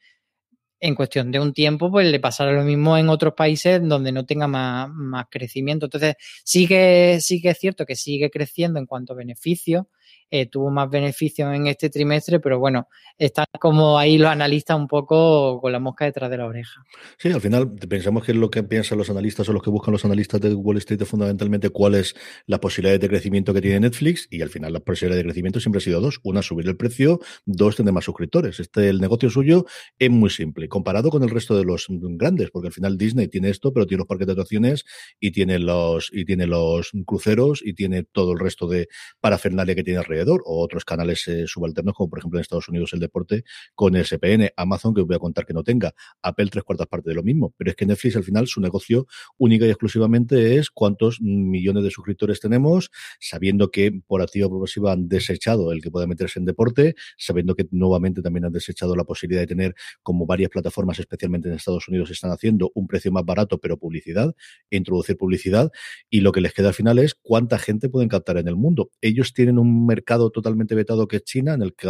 en cuestión de un tiempo, pues le pasará lo mismo en otros países donde no tenga más, más crecimiento. Entonces, sí que, sí que es cierto que sigue creciendo en cuanto a beneficios, eh, tuvo más beneficios en este trimestre, pero bueno, están como ahí los analistas un poco con la mosca detrás de la oreja. Sí, al final pensamos que es lo que piensan los analistas o los que buscan los analistas de Wall Street es fundamentalmente cuál es la posibilidad de crecimiento que tiene Netflix y al final la posibilidad de crecimiento siempre ha sido dos. Una, subir el precio, dos, tener más suscriptores. Este, el negocio suyo es muy simple, comparado con el resto de los grandes, porque al final Disney tiene esto, pero tiene los parques de atracciones y tiene los, y tiene los cruceros y tiene todo el resto de parafernalia que tiene alrededor o otros canales eh, subalternos, como por ejemplo en Estados Unidos el deporte con SPN, Amazon, que os voy a contar que no tenga, Apple tres cuartas partes de lo mismo. Pero es que Netflix al final su negocio única y exclusivamente es cuántos millones de suscriptores tenemos, sabiendo que por activa progresiva han desechado el que pueda meterse en deporte, sabiendo que nuevamente también han desechado la posibilidad de tener, como varias plataformas, especialmente en Estados Unidos, están haciendo un precio más barato, pero publicidad, introducir publicidad, y lo que les queda al final es cuánta gente pueden captar en el mundo. Ellos tienen un mercado totalmente vetado que es China, en el que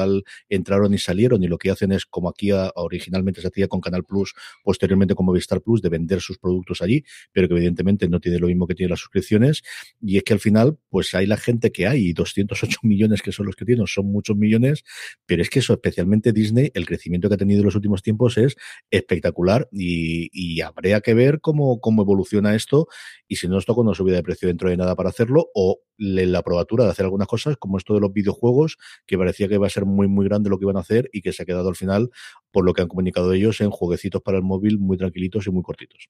entraron y salieron y lo que hacen es, como aquí originalmente se hacía con Canal Plus, posteriormente con Movistar Plus, de vender sus productos allí, pero que evidentemente no tiene lo mismo que tiene las suscripciones. Y es que al final, pues hay la gente que hay, y 208 millones que son los que tienen, son muchos millones, pero es que eso, especialmente Disney, el crecimiento que ha tenido en los últimos tiempos es espectacular y, y habría que ver cómo, cómo evoluciona esto y si no esto una subida de precio dentro de nada para hacerlo o la probatura de hacer algunas cosas como esto de los videojuegos, que parecía que iba a ser muy, muy grande lo que iban a hacer y que se ha quedado al final, por lo que han comunicado ellos, en jueguecitos para el móvil muy tranquilitos y muy cortitos.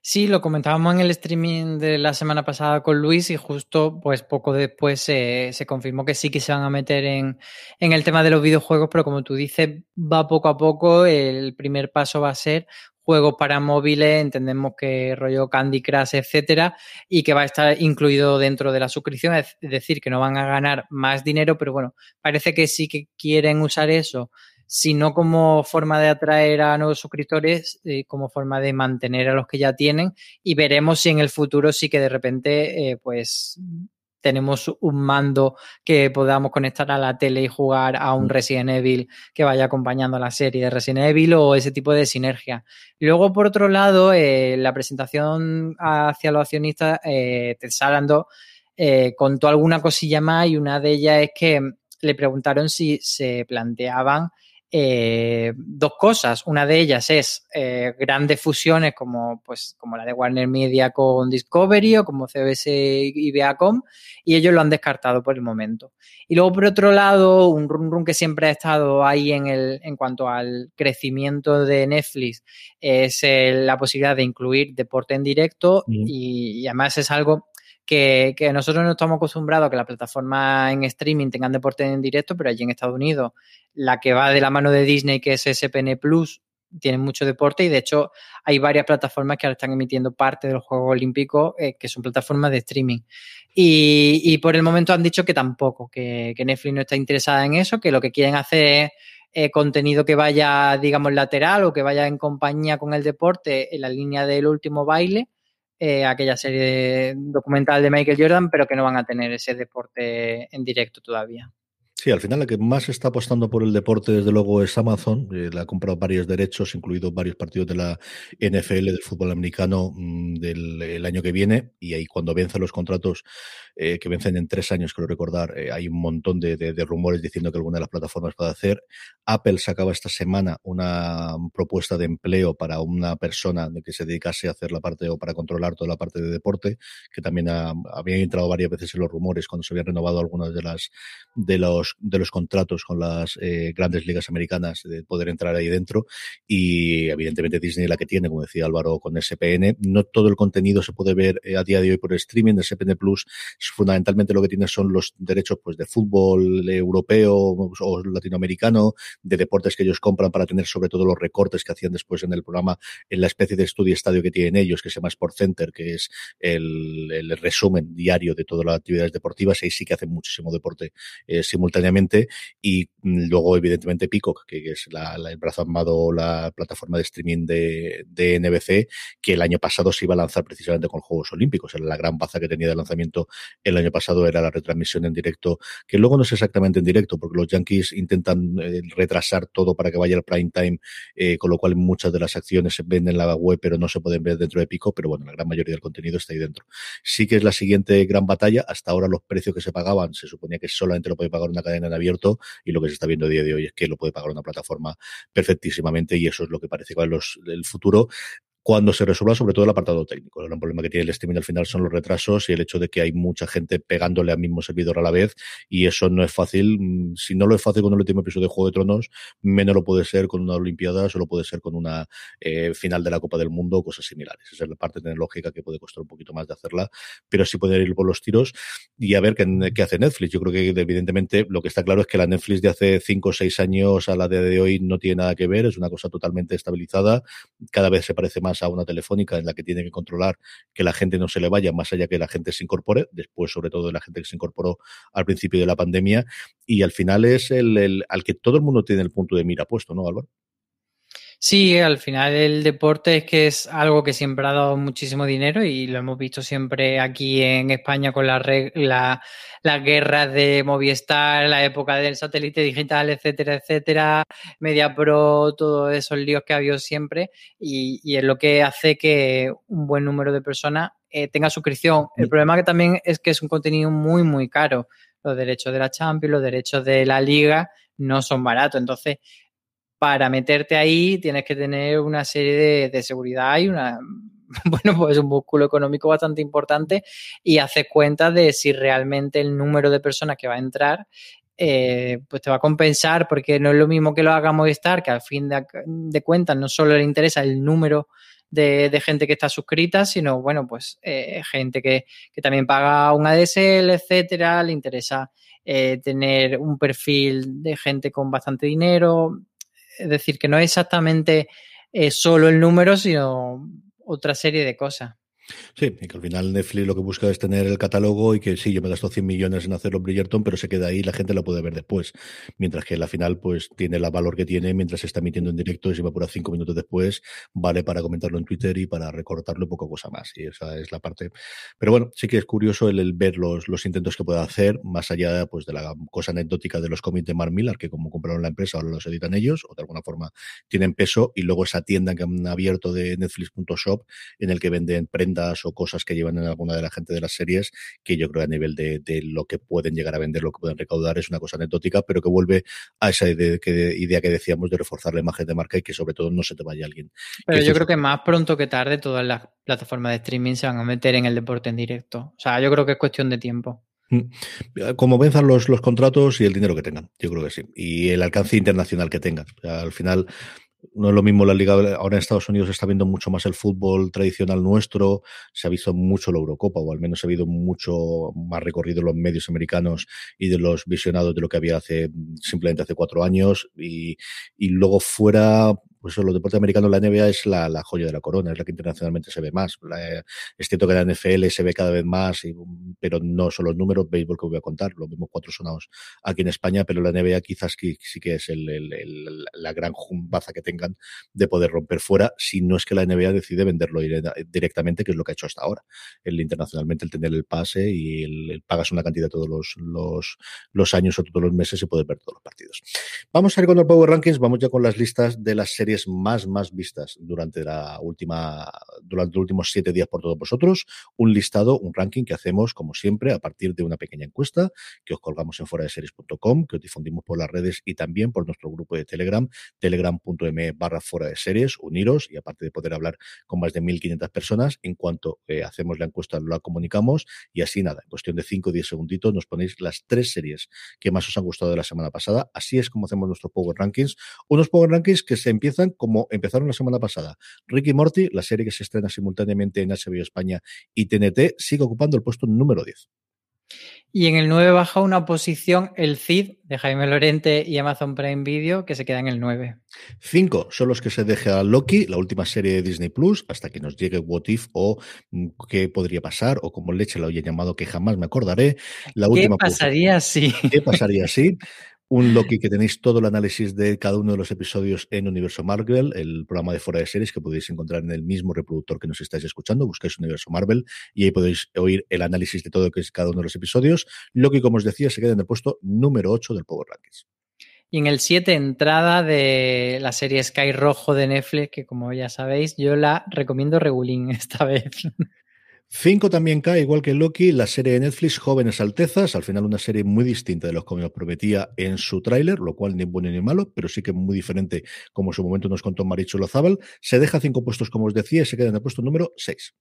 Sí, lo comentábamos en el streaming de la semana pasada con Luis y justo pues poco después se confirmó que sí que se van a meter en, en, el tema de los videojuegos, pero como tú dices, va poco a poco. El primer paso va a ser juegos para móviles, entendemos que rollo Candy Crush, etcétera, y que va a estar incluido dentro de la suscripción, es decir, que no van a ganar más dinero, pero bueno, parece que sí que quieren usar eso, sino como forma de atraer a nuevos suscriptores, eh, como forma de mantener a los que ya tienen, y veremos si en el futuro sí que de repente, eh, pues tenemos un mando que podamos conectar a la tele y jugar a un mm. Resident Evil que vaya acompañando a la serie de Resident Evil o ese tipo de sinergia. Luego, por otro lado, eh, la presentación hacia los accionistas, eh, Ted eh, contó alguna cosilla más y una de ellas es que le preguntaron si se planteaban eh, dos cosas. Una de ellas es eh, grandes fusiones como, pues, como la de Warner Media con Discovery o como CBS y Viacom, y ellos lo han descartado por el momento. Y luego, por otro lado, un run run que siempre ha estado ahí en, el, en cuanto al crecimiento de Netflix es la posibilidad de incluir deporte en directo y, y además es algo que, nosotros no estamos acostumbrados a que las plataformas en streaming tengan deporte en directo, pero allí en Estados Unidos, la que va de la mano de Disney, que es SPN Plus, tiene mucho deporte y de hecho hay varias plataformas que ahora están emitiendo parte de los Juegos Olímpicos eh, que son plataformas de streaming. Y, por el momento han dicho que tampoco, que, Netflix no está interesada en eso, que lo que quieren hacer es eh, contenido que vaya, digamos, lateral o que vaya en compañía con el deporte en la línea del último baile eh, aquella serie documental de Michael Jordan, pero que no van a tener ese deporte en directo todavía. Sí, al final la que más está apostando por el deporte, desde luego, es Amazon. Eh, le ha comprado varios derechos, incluidos varios partidos de la NFL, del fútbol americano, mm, del año que viene. Y ahí, cuando vencen los contratos, eh, que vencen en tres años, creo recordar, eh, hay un montón de, rumores diciendo que alguna de las plataformas puede hacer. Apple sacaba esta semana una propuesta de empleo para una persona que se dedicase a hacer la parte o para controlar toda la parte de deporte, que también había entrado varias veces en los rumores cuando se habían renovado algunas de las de los de los contratos con las eh, grandes ligas americanas de poder entrar ahí dentro y evidentemente Disney la que tiene, como decía Álvaro, con SPN. No todo el contenido se puede ver a día de hoy por streaming. De SPN Plus fundamentalmente lo que tiene son los derechos pues de fútbol europeo o latinoamericano, de deportes que ellos compran para tener sobre todo los recortes que hacían después en el programa, en la especie de estudio estadio que tienen ellos, que se llama Sport Center, que es el, resumen diario de todas las actividades deportivas. Ahí sí que hacen muchísimo deporte eh, simultáneo y luego evidentemente Peacock, que es la, el brazo armado, la plataforma de streaming de, de, NBC, que el año pasado se iba a lanzar precisamente con Juegos Olímpicos. Era la gran baza que tenía de lanzamiento el año pasado era la retransmisión en directo, que luego no es exactamente en directo, porque los Yankees intentan eh, retrasar todo para que vaya al prime time, eh, con lo cual muchas de las acciones se ven en la web, pero no se pueden ver dentro de Peacock, pero bueno, la gran mayoría del contenido está ahí dentro. Sí que es la siguiente gran batalla. Hasta ahora los precios que se pagaban se suponía que solamente lo puede pagar una cadena en abierto y lo que se está viendo a día de hoy es que lo puede pagar una plataforma perfectísimamente y eso es lo que parece que va los, el futuro cuando se resuelva sobre todo el apartado técnico. El gran problema que tiene el streaming al final son los retrasos y el hecho de que hay mucha gente pegándole al mismo servidor a la vez y eso no es fácil. Mm, si no lo es fácil con el último episodio de Juego de Tronos, menos lo puede ser con una Olimpiada, solo puede ser con una eh, final de la Copa del Mundo o cosas similares. Esa es la parte tecnológica que puede costar un poquito más de hacerla, pero sí puede ir por los tiros y a ver qué, hace Netflix. Yo creo que evidentemente lo que está claro es que la Netflix de hace 5 o 6 años a la de hoy no tiene nada que ver, es una cosa totalmente estabilizada, cada vez se parece más a una telefónica en la que tiene que controlar que la gente no se le vaya más allá que la gente se incorpore, después sobre todo de la gente que se incorporó al principio de la pandemia y al final es el, el al que todo el mundo tiene el punto de mira puesto, ¿no, Álvaro? Sí, al final el deporte es que es algo que siempre ha dado muchísimo dinero y lo hemos visto siempre aquí en España con la, la, las guerras de Movistar, la época del satélite digital, etcétera, etcétera, Media Pro, todos esos líos que ha habido siempre y, y es lo que hace que un buen número de personas eh, tenga suscripción. El problema que también es que es un contenido muy, muy caro. Los derechos de la Champions, los derechos de la Liga no son baratos. Entonces, para meterte ahí tienes que tener una serie de, seguridad y una, bueno, pues un músculo económico bastante importante y haces cuenta de si realmente el número de personas que va a entrar eh, pues te va a compensar porque no es lo mismo que lo haga Movistar, que al fin de, cuentas no solo le interesa el número de, gente que está suscrita, sino, bueno, pues eh, gente que, que, también paga un ADSL, etcétera, le interesa eh, tener un perfil de gente con bastante dinero, es decir, que no es exactamente eh, solo el número, sino otra serie de cosas. Sí, y que al final Netflix lo que busca es tener el catálogo y que sí, yo me gasto 100 millones en hacerlo Bridgerton, pero se queda ahí y la gente lo puede ver después. Mientras que la final, pues tiene el valor que tiene mientras se está emitiendo en directo y si va por cinco minutos después, vale para comentarlo en Twitter y para recortarlo poco cosa más. Y esa es la parte. Pero bueno, sí que es curioso el, ver los, los intentos que puede hacer, más allá pues, de la cosa anecdótica de los cómics de Mark Millar, que como compraron la empresa, ahora los editan ellos, o de alguna forma tienen peso, y luego esa tienda que han abierto de Netflix.shop, en el que venden prendas o cosas que llevan en alguna de la gente de las series, que yo creo a nivel de, lo que pueden llegar a vender, lo que pueden recaudar, es una cosa anecdótica, pero que vuelve a esa idea que, idea que decíamos de reforzar la imagen de marca y que sobre todo no se te vaya alguien. Pero yo creo que más pronto que tarde todas las plataformas de streaming se van a meter en el deporte en directo. O sea, yo creo que es cuestión de tiempo. Mm. Como venzan los, los contratos y el dinero que tengan, yo creo que sí. Y el alcance internacional que tengan. al final, no es lo mismo la liga, ahora en Estados Unidos se está viendo mucho más el fútbol tradicional nuestro, se ha visto mucho la Eurocopa, o al menos ha habido mucho más recorrido en los medios americanos y de los visionados de lo que había hace simplemente hace cuatro años, y, y luego fuera, pues los deportes americanos, la NBA es la, joya de la corona, es la que internacionalmente se ve más. Es cierto que la NFL se ve cada vez más, y, pero no son los números, béisbol que voy a contar, los mismos cuatro sonados aquí en España, pero la NBA quizás sí que es la gran jumbaza que tengan de poder romper fuera, si no es que la NBA decide venderlo directamente, que es lo que ha hecho hasta ahora. El internacionalmente, el tener el pase y el, pagas una cantidad todos los, los, los años o todos los meses y poder ver todos los partidos. Vamos a ir con el Power Rankings, vamos ya con las listas de las series más, más vistas durante la última, durante los últimos siete días por todos vosotros. Un listado, un ranking que hacemos, como siempre, a partir de una pequeña encuesta que os colgamos en fuera de series.com, que os difundimos por las redes y también por nuestro grupo de Telegram, telegram.me barra fuera de series, uniros y aparte de poder hablar con más de 1.500 personas, en cuanto eh, hacemos la encuesta la comunicamos y así nada, en cuestión de 5 o 10 segunditos nos ponéis las tres series que más os han gustado de la semana pasada. Así es como hacemos nuestros Power Rankings. Unos Power Rankings que se empiezan como empezaron la semana pasada. Ricky Morty, la serie que se estrena simultáneamente en HBO España y TNT, sigue ocupando el puesto número 10. Y en el 9 baja una posición el CID de Jaime Lorente y Amazon Prime Video, que se queda en el 9. 5 son los que se deja Loki, la última serie de Disney Plus, hasta que nos llegue What If o mm, qué podría pasar, o como leche la oye llamado que jamás me acordaré. La ¿Qué pasaría si? ¿Qué pasaría si? un Loki que tenéis todo el análisis de cada uno de los episodios en Universo Marvel, el programa de fuera de series que podéis encontrar en el mismo reproductor que nos estáis escuchando, buscáis Universo Marvel y ahí podéis oír el análisis de todo que es cada uno de los episodios. Loki, como os decía, se queda en el puesto número 8 del Power Rankings. Y en el 7, entrada de la serie Sky Rojo de Netflix, que como ya sabéis, yo la recomiendo regulín esta vez. 5 también cae, igual que Loki, la serie de Netflix Jóvenes Altezas, al final una serie muy distinta de los que nos prometía en su tráiler, lo cual ni bueno ni malo, pero sí que muy diferente como en su momento nos contó Maricho Lozábal. Se deja cinco puestos, como os decía, y se queda en el puesto número 6.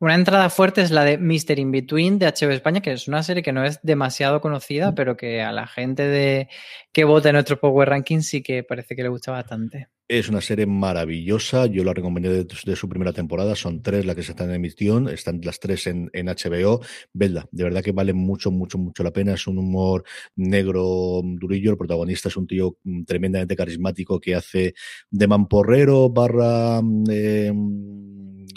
Una entrada fuerte es la de Mr. In Between de HBO España, que es una serie que no es demasiado conocida, mm. pero que a la gente de que vota en nuestro Power Ranking sí que parece que le gusta bastante. Es una serie maravillosa, yo la recomendé de, su primera temporada, son tres las que se están en emisión, están las tres en, en HBO, vedla, de verdad que vale mucho, mucho, mucho la pena, es un humor negro durillo, el protagonista es un tío mm, tremendamente carismático que hace de mamporrero barra... Eh,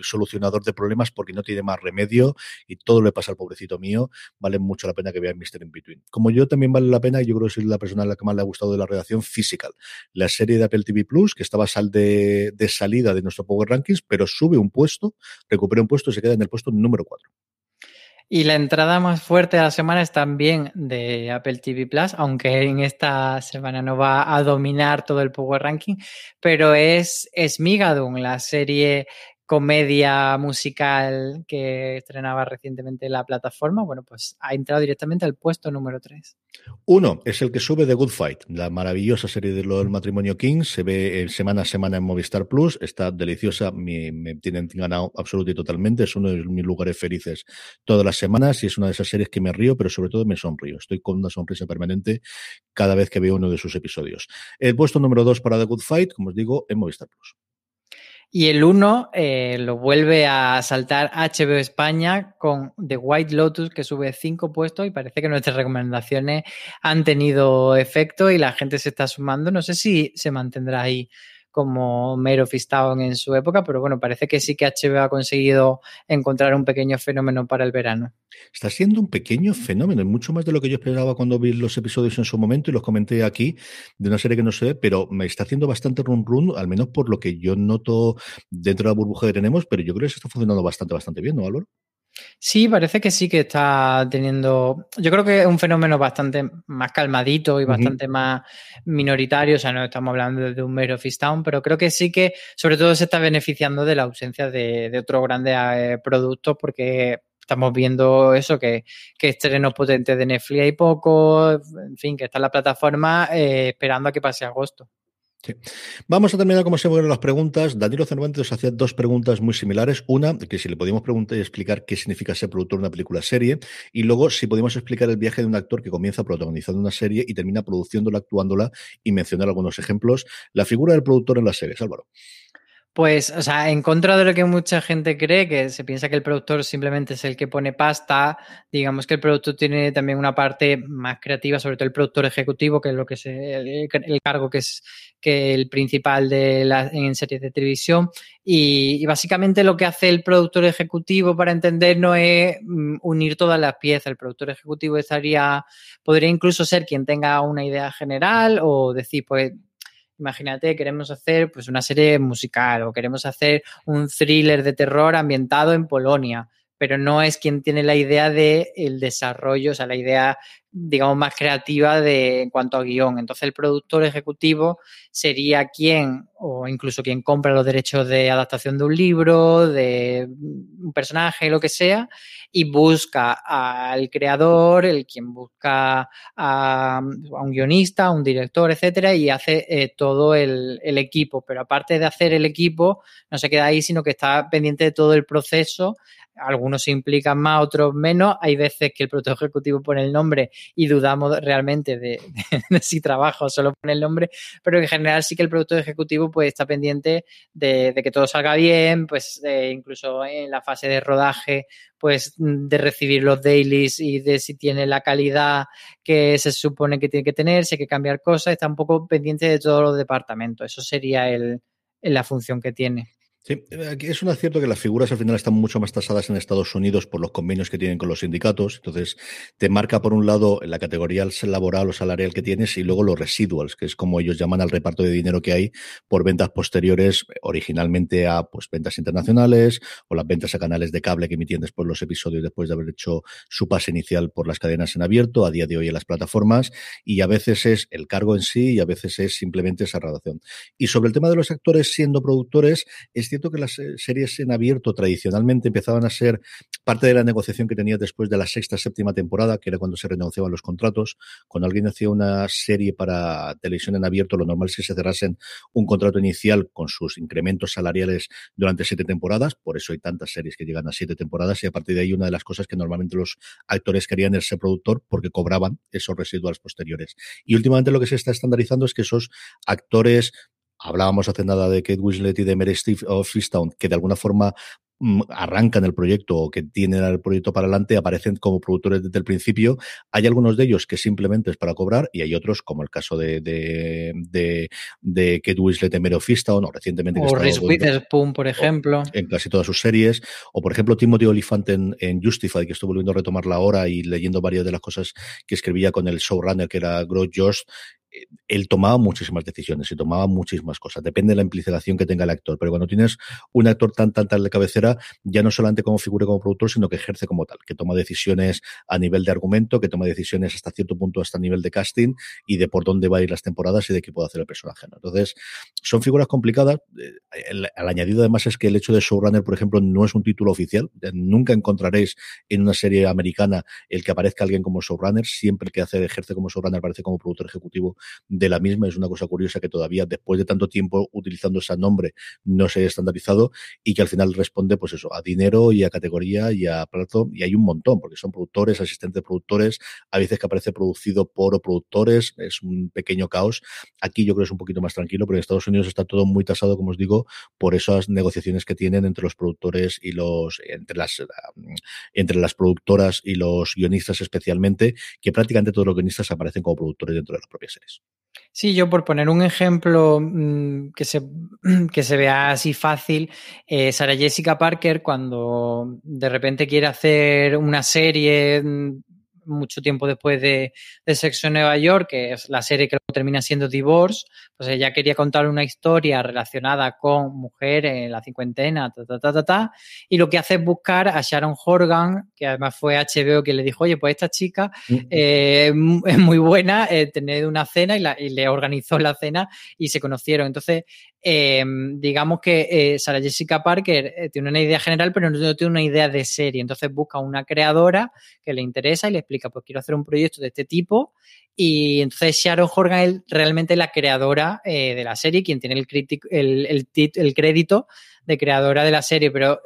solucionador de problemas porque no tiene más remedio y todo le pasa al pobrecito mío, vale mucho la pena que vean Mr. In Between. Como yo también vale la pena, yo creo que soy la persona a la que más le ha gustado de la redacción, Physical, la serie de Apple TV Plus, que estaba sal de, de salida de nuestro Power Rankings, pero sube un puesto, recupera un puesto y se queda en el puesto número 4. Y la entrada más fuerte de la semana es también de Apple TV Plus, aunque en esta semana no va a dominar todo el Power Ranking, pero es Smigadun, la serie comedia musical que estrenaba recientemente la plataforma, bueno, pues ha entrado directamente al puesto número 3. Uno es el que sube de Good Fight, la maravillosa serie de lo del matrimonio King, se ve eh, semana a semana en Movistar Plus, está deliciosa, me, me tienen ganado absolutamente y totalmente, es uno de mis lugares felices todas las semanas y es una de esas series que me río, pero sobre todo me sonrío, estoy con una sonrisa permanente cada vez que veo uno de sus episodios. El puesto número 2 para The Good Fight, como os digo, en Movistar Plus. Y el 1 eh, lo vuelve a saltar HBO España con The White Lotus, que sube 5 puestos y parece que nuestras recomendaciones han tenido efecto y la gente se está sumando. No sé si se mantendrá ahí como Mero Fistown en su época, pero bueno, parece que sí que HBO ha conseguido encontrar un pequeño fenómeno para el verano. Está siendo un pequeño fenómeno, mucho más de lo que yo esperaba cuando vi los episodios en su momento y los comenté aquí de una serie que no sé, pero me está haciendo bastante run run, al menos por lo que yo noto dentro de la burbuja que tenemos, pero yo creo que se está funcionando bastante, bastante bien, ¿no, Álvaro? Sí, parece que sí que está teniendo. Yo creo que es un fenómeno bastante más calmadito y bastante más minoritario. O sea, no estamos hablando de un mero Town, pero creo que sí que, sobre todo, se está beneficiando de la ausencia de, de otros grandes eh, productos, porque estamos viendo eso, que, que estrenos potentes de Netflix hay poco, en fin, que está en la plataforma eh, esperando a que pase agosto. Vamos a terminar como siempre con las preguntas. Danilo Cervantes hacía dos preguntas muy similares. Una, que si le podíamos preguntar y explicar qué significa ser productor de una película serie. Y luego, si podíamos explicar el viaje de un actor que comienza protagonizando una serie y termina produciéndola, actuándola y mencionar algunos ejemplos. La figura del productor en las series, Álvaro. Pues, o sea, en contra de lo que mucha gente cree, que se piensa que el productor simplemente es el que pone pasta, digamos que el productor tiene también una parte más creativa, sobre todo el productor ejecutivo, que es lo que es el, cargo que es que el principal de la, en series de televisión. Y, básicamente lo que hace el productor ejecutivo, para entendernos, es mm, unir todas las piezas. El productor ejecutivo estaría, podría incluso ser quien tenga una idea general o decir, pues Imagínate, queremos hacer pues, una serie musical o queremos hacer un thriller de terror ambientado en Polonia, pero no es quien tiene la idea del el desarrollo, o sea, la idea digamos, más creativa de, en cuanto a guion. Entonces, el productor ejecutivo sería quien, o incluso quien compra los derechos de adaptación de un libro, de un personaje, lo que sea, y busca al creador, el quien busca a, un guionista, a un director, etcétera, y hace eh, todo el, el equipo. Pero aparte de hacer el equipo, no se queda ahí, sino que está pendiente de todo el proceso algunos implican más, otros menos. Hay veces que el productor ejecutivo pone el nombre y dudamos realmente de, si trabaja solo pone el nombre, pero en general sí que el productor ejecutivo pues está pendiente de, que todo salga bien, pues incluso en la fase de rodaje, pues de recibir los dailies y de si tiene la calidad que se supone que tiene que tener, si hay que cambiar cosas, está un poco pendiente de todos los departamentos. Eso sería el, la función que tiene. Sí, es un acierto que las figuras al final están mucho más tasadas en Estados Unidos por los convenios que tienen con los sindicatos. Entonces, te marca por un lado la categoría laboral o salarial que tienes y luego los residuals, que es como ellos llaman al reparto de dinero que hay por ventas posteriores, originalmente a pues ventas internacionales o las ventas a canales de cable que emitían después los episodios después de haber hecho su pase inicial por las cadenas en abierto, a día de hoy en las plataformas, y a veces es el cargo en sí y a veces es simplemente esa relación. Y sobre el tema de los actores siendo productores, es que las eh, series en abierto tradicionalmente empezaban a ser parte de la negociación que tenía después de la sexta, séptima temporada, que era cuando se renegociaban los contratos. Cuando alguien hacía una serie para televisión en abierto, lo normal es que se cerrasen un contrato inicial con sus incrementos salariales durante siete temporadas. Por eso hay tantas series que llegan a siete temporadas y a partir de ahí una de las cosas que normalmente los actores querían era ser productor porque cobraban esos residuales posteriores. Y últimamente lo que se está estandarizando es que esos actores Hablábamos hace nada de Kate Winslet y de Mary Steve of Freestone, que de alguna forma mm, arrancan el proyecto o que tienen el proyecto para adelante, aparecen como productores desde el principio. Hay algunos de ellos que simplemente es para cobrar y hay otros, como el caso de, de, de, de Kate Winslet y Mary of o recientemente... O Reese Witherspoon, por ejemplo. En casi todas sus series. O, por ejemplo, Timothy Olyphant en, en Justified, que estoy volviendo a retomarla ahora y leyendo varias de las cosas que escribía con el showrunner, que era Gross Josh, él tomaba muchísimas decisiones y tomaba muchísimas cosas. Depende de la implicación que tenga el actor. Pero cuando tienes un actor tan, tan, tan de cabecera, ya no solamente como figura como productor, sino que ejerce como tal, que toma decisiones a nivel de argumento, que toma decisiones hasta cierto punto, hasta nivel de casting y de por dónde va a ir las temporadas y de qué puede hacer el personaje. Entonces, son figuras complicadas. El, el, añadido además es que el hecho de showrunner, por ejemplo, no es un título oficial. Nunca encontraréis en una serie americana el que aparezca alguien como showrunner. Siempre que hace, ejerce como showrunner aparece como productor ejecutivo de la misma. Es una cosa curiosa que todavía, después de tanto tiempo utilizando ese nombre, no se haya estandarizado y que al final responde, pues eso, a dinero y a categoría y a plazo. Y hay un montón, porque son productores, asistentes productores, a veces que aparece producido por productores, es un pequeño caos. Aquí yo creo que es un poquito más tranquilo, pero en Estados Unidos está todo muy tasado, como os digo, por esas negociaciones que tienen entre los productores y los, entre las, entre las productoras y los guionistas especialmente, que prácticamente todos los guionistas aparecen como productores dentro de las propias Sí, yo por poner un ejemplo mmm, que, se, que se vea así fácil, eh, Sara Jessica Parker cuando de repente quiere hacer una serie mm, mucho tiempo después de, de, Sexo en Nueva York, que es la serie que termina siendo Divorce, pues ella quería contar una historia relacionada con mujeres en la cincuentena, ta, ta, ta, ta, ta, y lo que hace es buscar a Sharon Horgan, que además fue HBO que le dijo, oye, pues esta chica eh, es muy buena, eh, tener una cena y, la, y, le organizó la cena y se conocieron. Entonces, eh, digamos que eh, Sarah Jessica Parker eh, tiene una idea general, pero no tiene una idea de serie. Entonces busca una creadora que le interesa y le explica, pues quiero hacer un proyecto de este tipo. Y entonces Sharon Horgan es realmente la creadora eh, de la serie, quien tiene el, el, el, el, crédito de creadora de la serie. Pero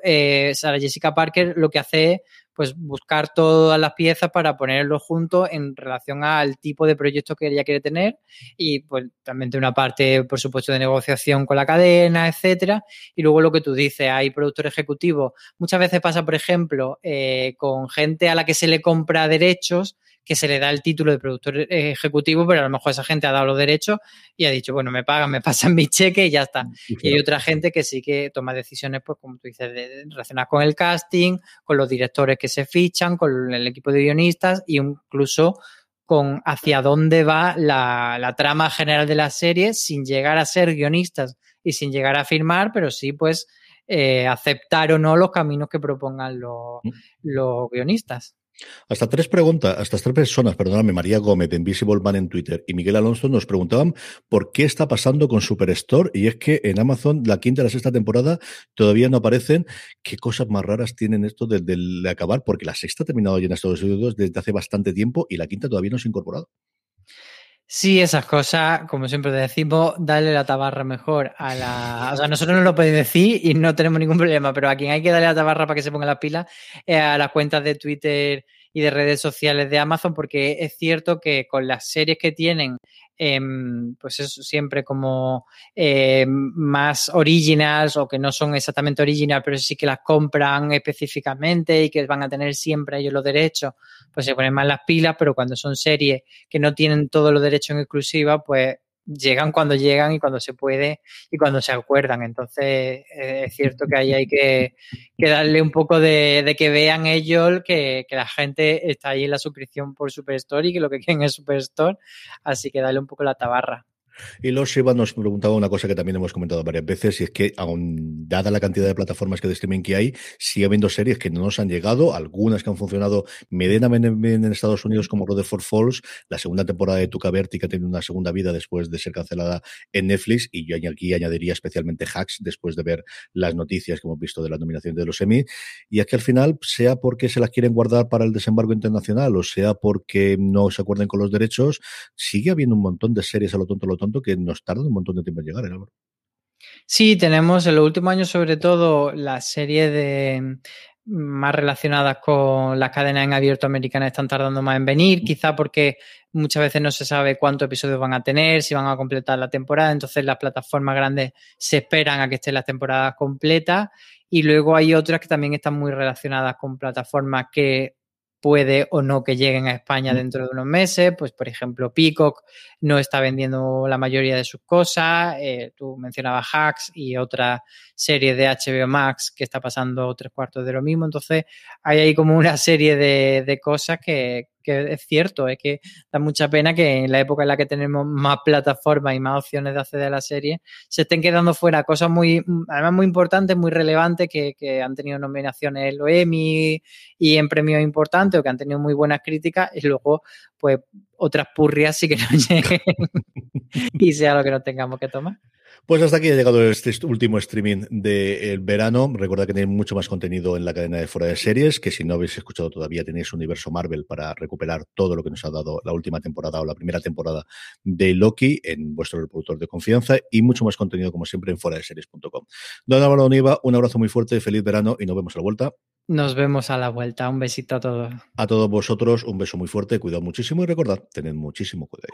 Sarah Jessica Parker lo que hace es pues buscar todas las piezas para ponerlo juntos en relación al tipo de proyecto que ella quiere tener y pues también de una parte, por supuesto, de negociación con la cadena, etcétera. Y luego lo que tú dices, hay productor ejecutivo. Muchas veces pasa, por ejemplo, eh, con gente a la que se le compra derechos que se le da el título de productor ejecutivo, pero a lo mejor esa gente ha dado los derechos y ha dicho, bueno, me pagan, me pasan mi cheque y ya está. Y hay otra gente que sí que toma decisiones, pues como tú dices, de, relacionadas con el casting, con los directores que se fichan, con el equipo de guionistas e incluso con hacia dónde va la, la trama general de la serie sin llegar a ser guionistas y sin llegar a firmar, pero sí, pues, eh, aceptar o no los caminos que propongan los, los guionistas. Hasta tres preguntas, hasta tres personas, perdóname, María Gómez de Invisible Man en Twitter y Miguel Alonso nos preguntaban por qué está pasando con Superstore y es que en Amazon la quinta y la sexta temporada todavía no aparecen. ¿Qué cosas más raras tienen esto de, de, acabar? Porque la sexta ha terminado ya en Estados Unidos desde hace bastante tiempo y la quinta todavía no se ha incorporado. Sí, esas cosas, como siempre decimos, darle la tabarra mejor a la. O sea, nosotros no lo podéis decir y no tenemos ningún problema, pero a quien hay que darle la tabarra para que se ponga las pilas es a las cuentas de Twitter y de redes sociales de Amazon, porque es cierto que con las series que tienen, eh, pues es siempre como eh, más originals o que no son exactamente original, pero sí que las compran específicamente y que van a tener siempre ellos los derechos, pues se ponen más las pilas, pero cuando son series que no tienen todos los derechos en exclusiva, pues llegan cuando llegan y cuando se puede y cuando se acuerdan. Entonces, eh, es cierto que ahí hay que, que darle un poco de, de que vean ellos que, que, la gente está ahí en la suscripción por Superstore y que lo que quieren es Superstore. Así que darle un poco la tabarra. Y los Shiva nos preguntaba una cosa que también hemos comentado varias veces, y es que, aun dada la cantidad de plataformas que de streaming que hay, sigue habiendo series que no nos han llegado, algunas que han funcionado medianamente bien en Estados Unidos, como Rutherford Falls, la segunda temporada de Tuca Berti, que ha tenido una segunda vida después de ser cancelada en Netflix, y yo aquí añadiría especialmente Hacks, después de ver las noticias que hemos visto de la nominación de los Emmy, y es que al final, sea porque se las quieren guardar para el desembarco internacional, o sea porque no se acuerden con los derechos, sigue habiendo un montón de series a lo tonto, a lo tonto, que nos tarda un montón de tiempo en llegar, ¿eh, Álvaro? Sí, tenemos en los últimos años sobre todo la serie de más relacionadas con las cadenas en abierto americanas están tardando más en venir, quizá porque muchas veces no se sabe cuántos episodios van a tener, si van a completar la temporada, entonces las plataformas grandes se esperan a que estén las temporadas completas y luego hay otras que también están muy relacionadas con plataformas que puede o no que lleguen a España dentro de unos meses. Pues, por ejemplo, Peacock no está vendiendo la mayoría de sus cosas. Eh, tú mencionabas Hacks y otra serie de HBO Max que está pasando tres cuartos de lo mismo. Entonces, hay ahí como una serie de, de cosas que, que es cierto, es que da mucha pena que en la época en la que tenemos más plataformas y más opciones de acceder a la serie, se estén quedando fuera cosas muy, además muy importantes, muy relevantes, que, que han tenido nominaciones en los Emmy y en premios importantes o que han tenido muy buenas críticas y luego, pues, otras purrias sí que no lleguen y sea lo que no tengamos que tomar. Pues hasta aquí ha llegado este último streaming del verano. Recuerda que tenéis mucho más contenido en la cadena de fuera de series, que si no habéis escuchado todavía tenéis Universo Marvel para recuperar todo lo que nos ha dado la última temporada o la primera temporada de Loki en vuestro reproductor de confianza y mucho más contenido como siempre en fuera de series.com. Don Álvaro Oniva, un abrazo muy fuerte, feliz verano y nos vemos a la vuelta. Nos vemos a la vuelta. Un besito a todos. A todos vosotros, un beso muy fuerte, cuidado muchísimo y recordad, tened muchísimo cuidado.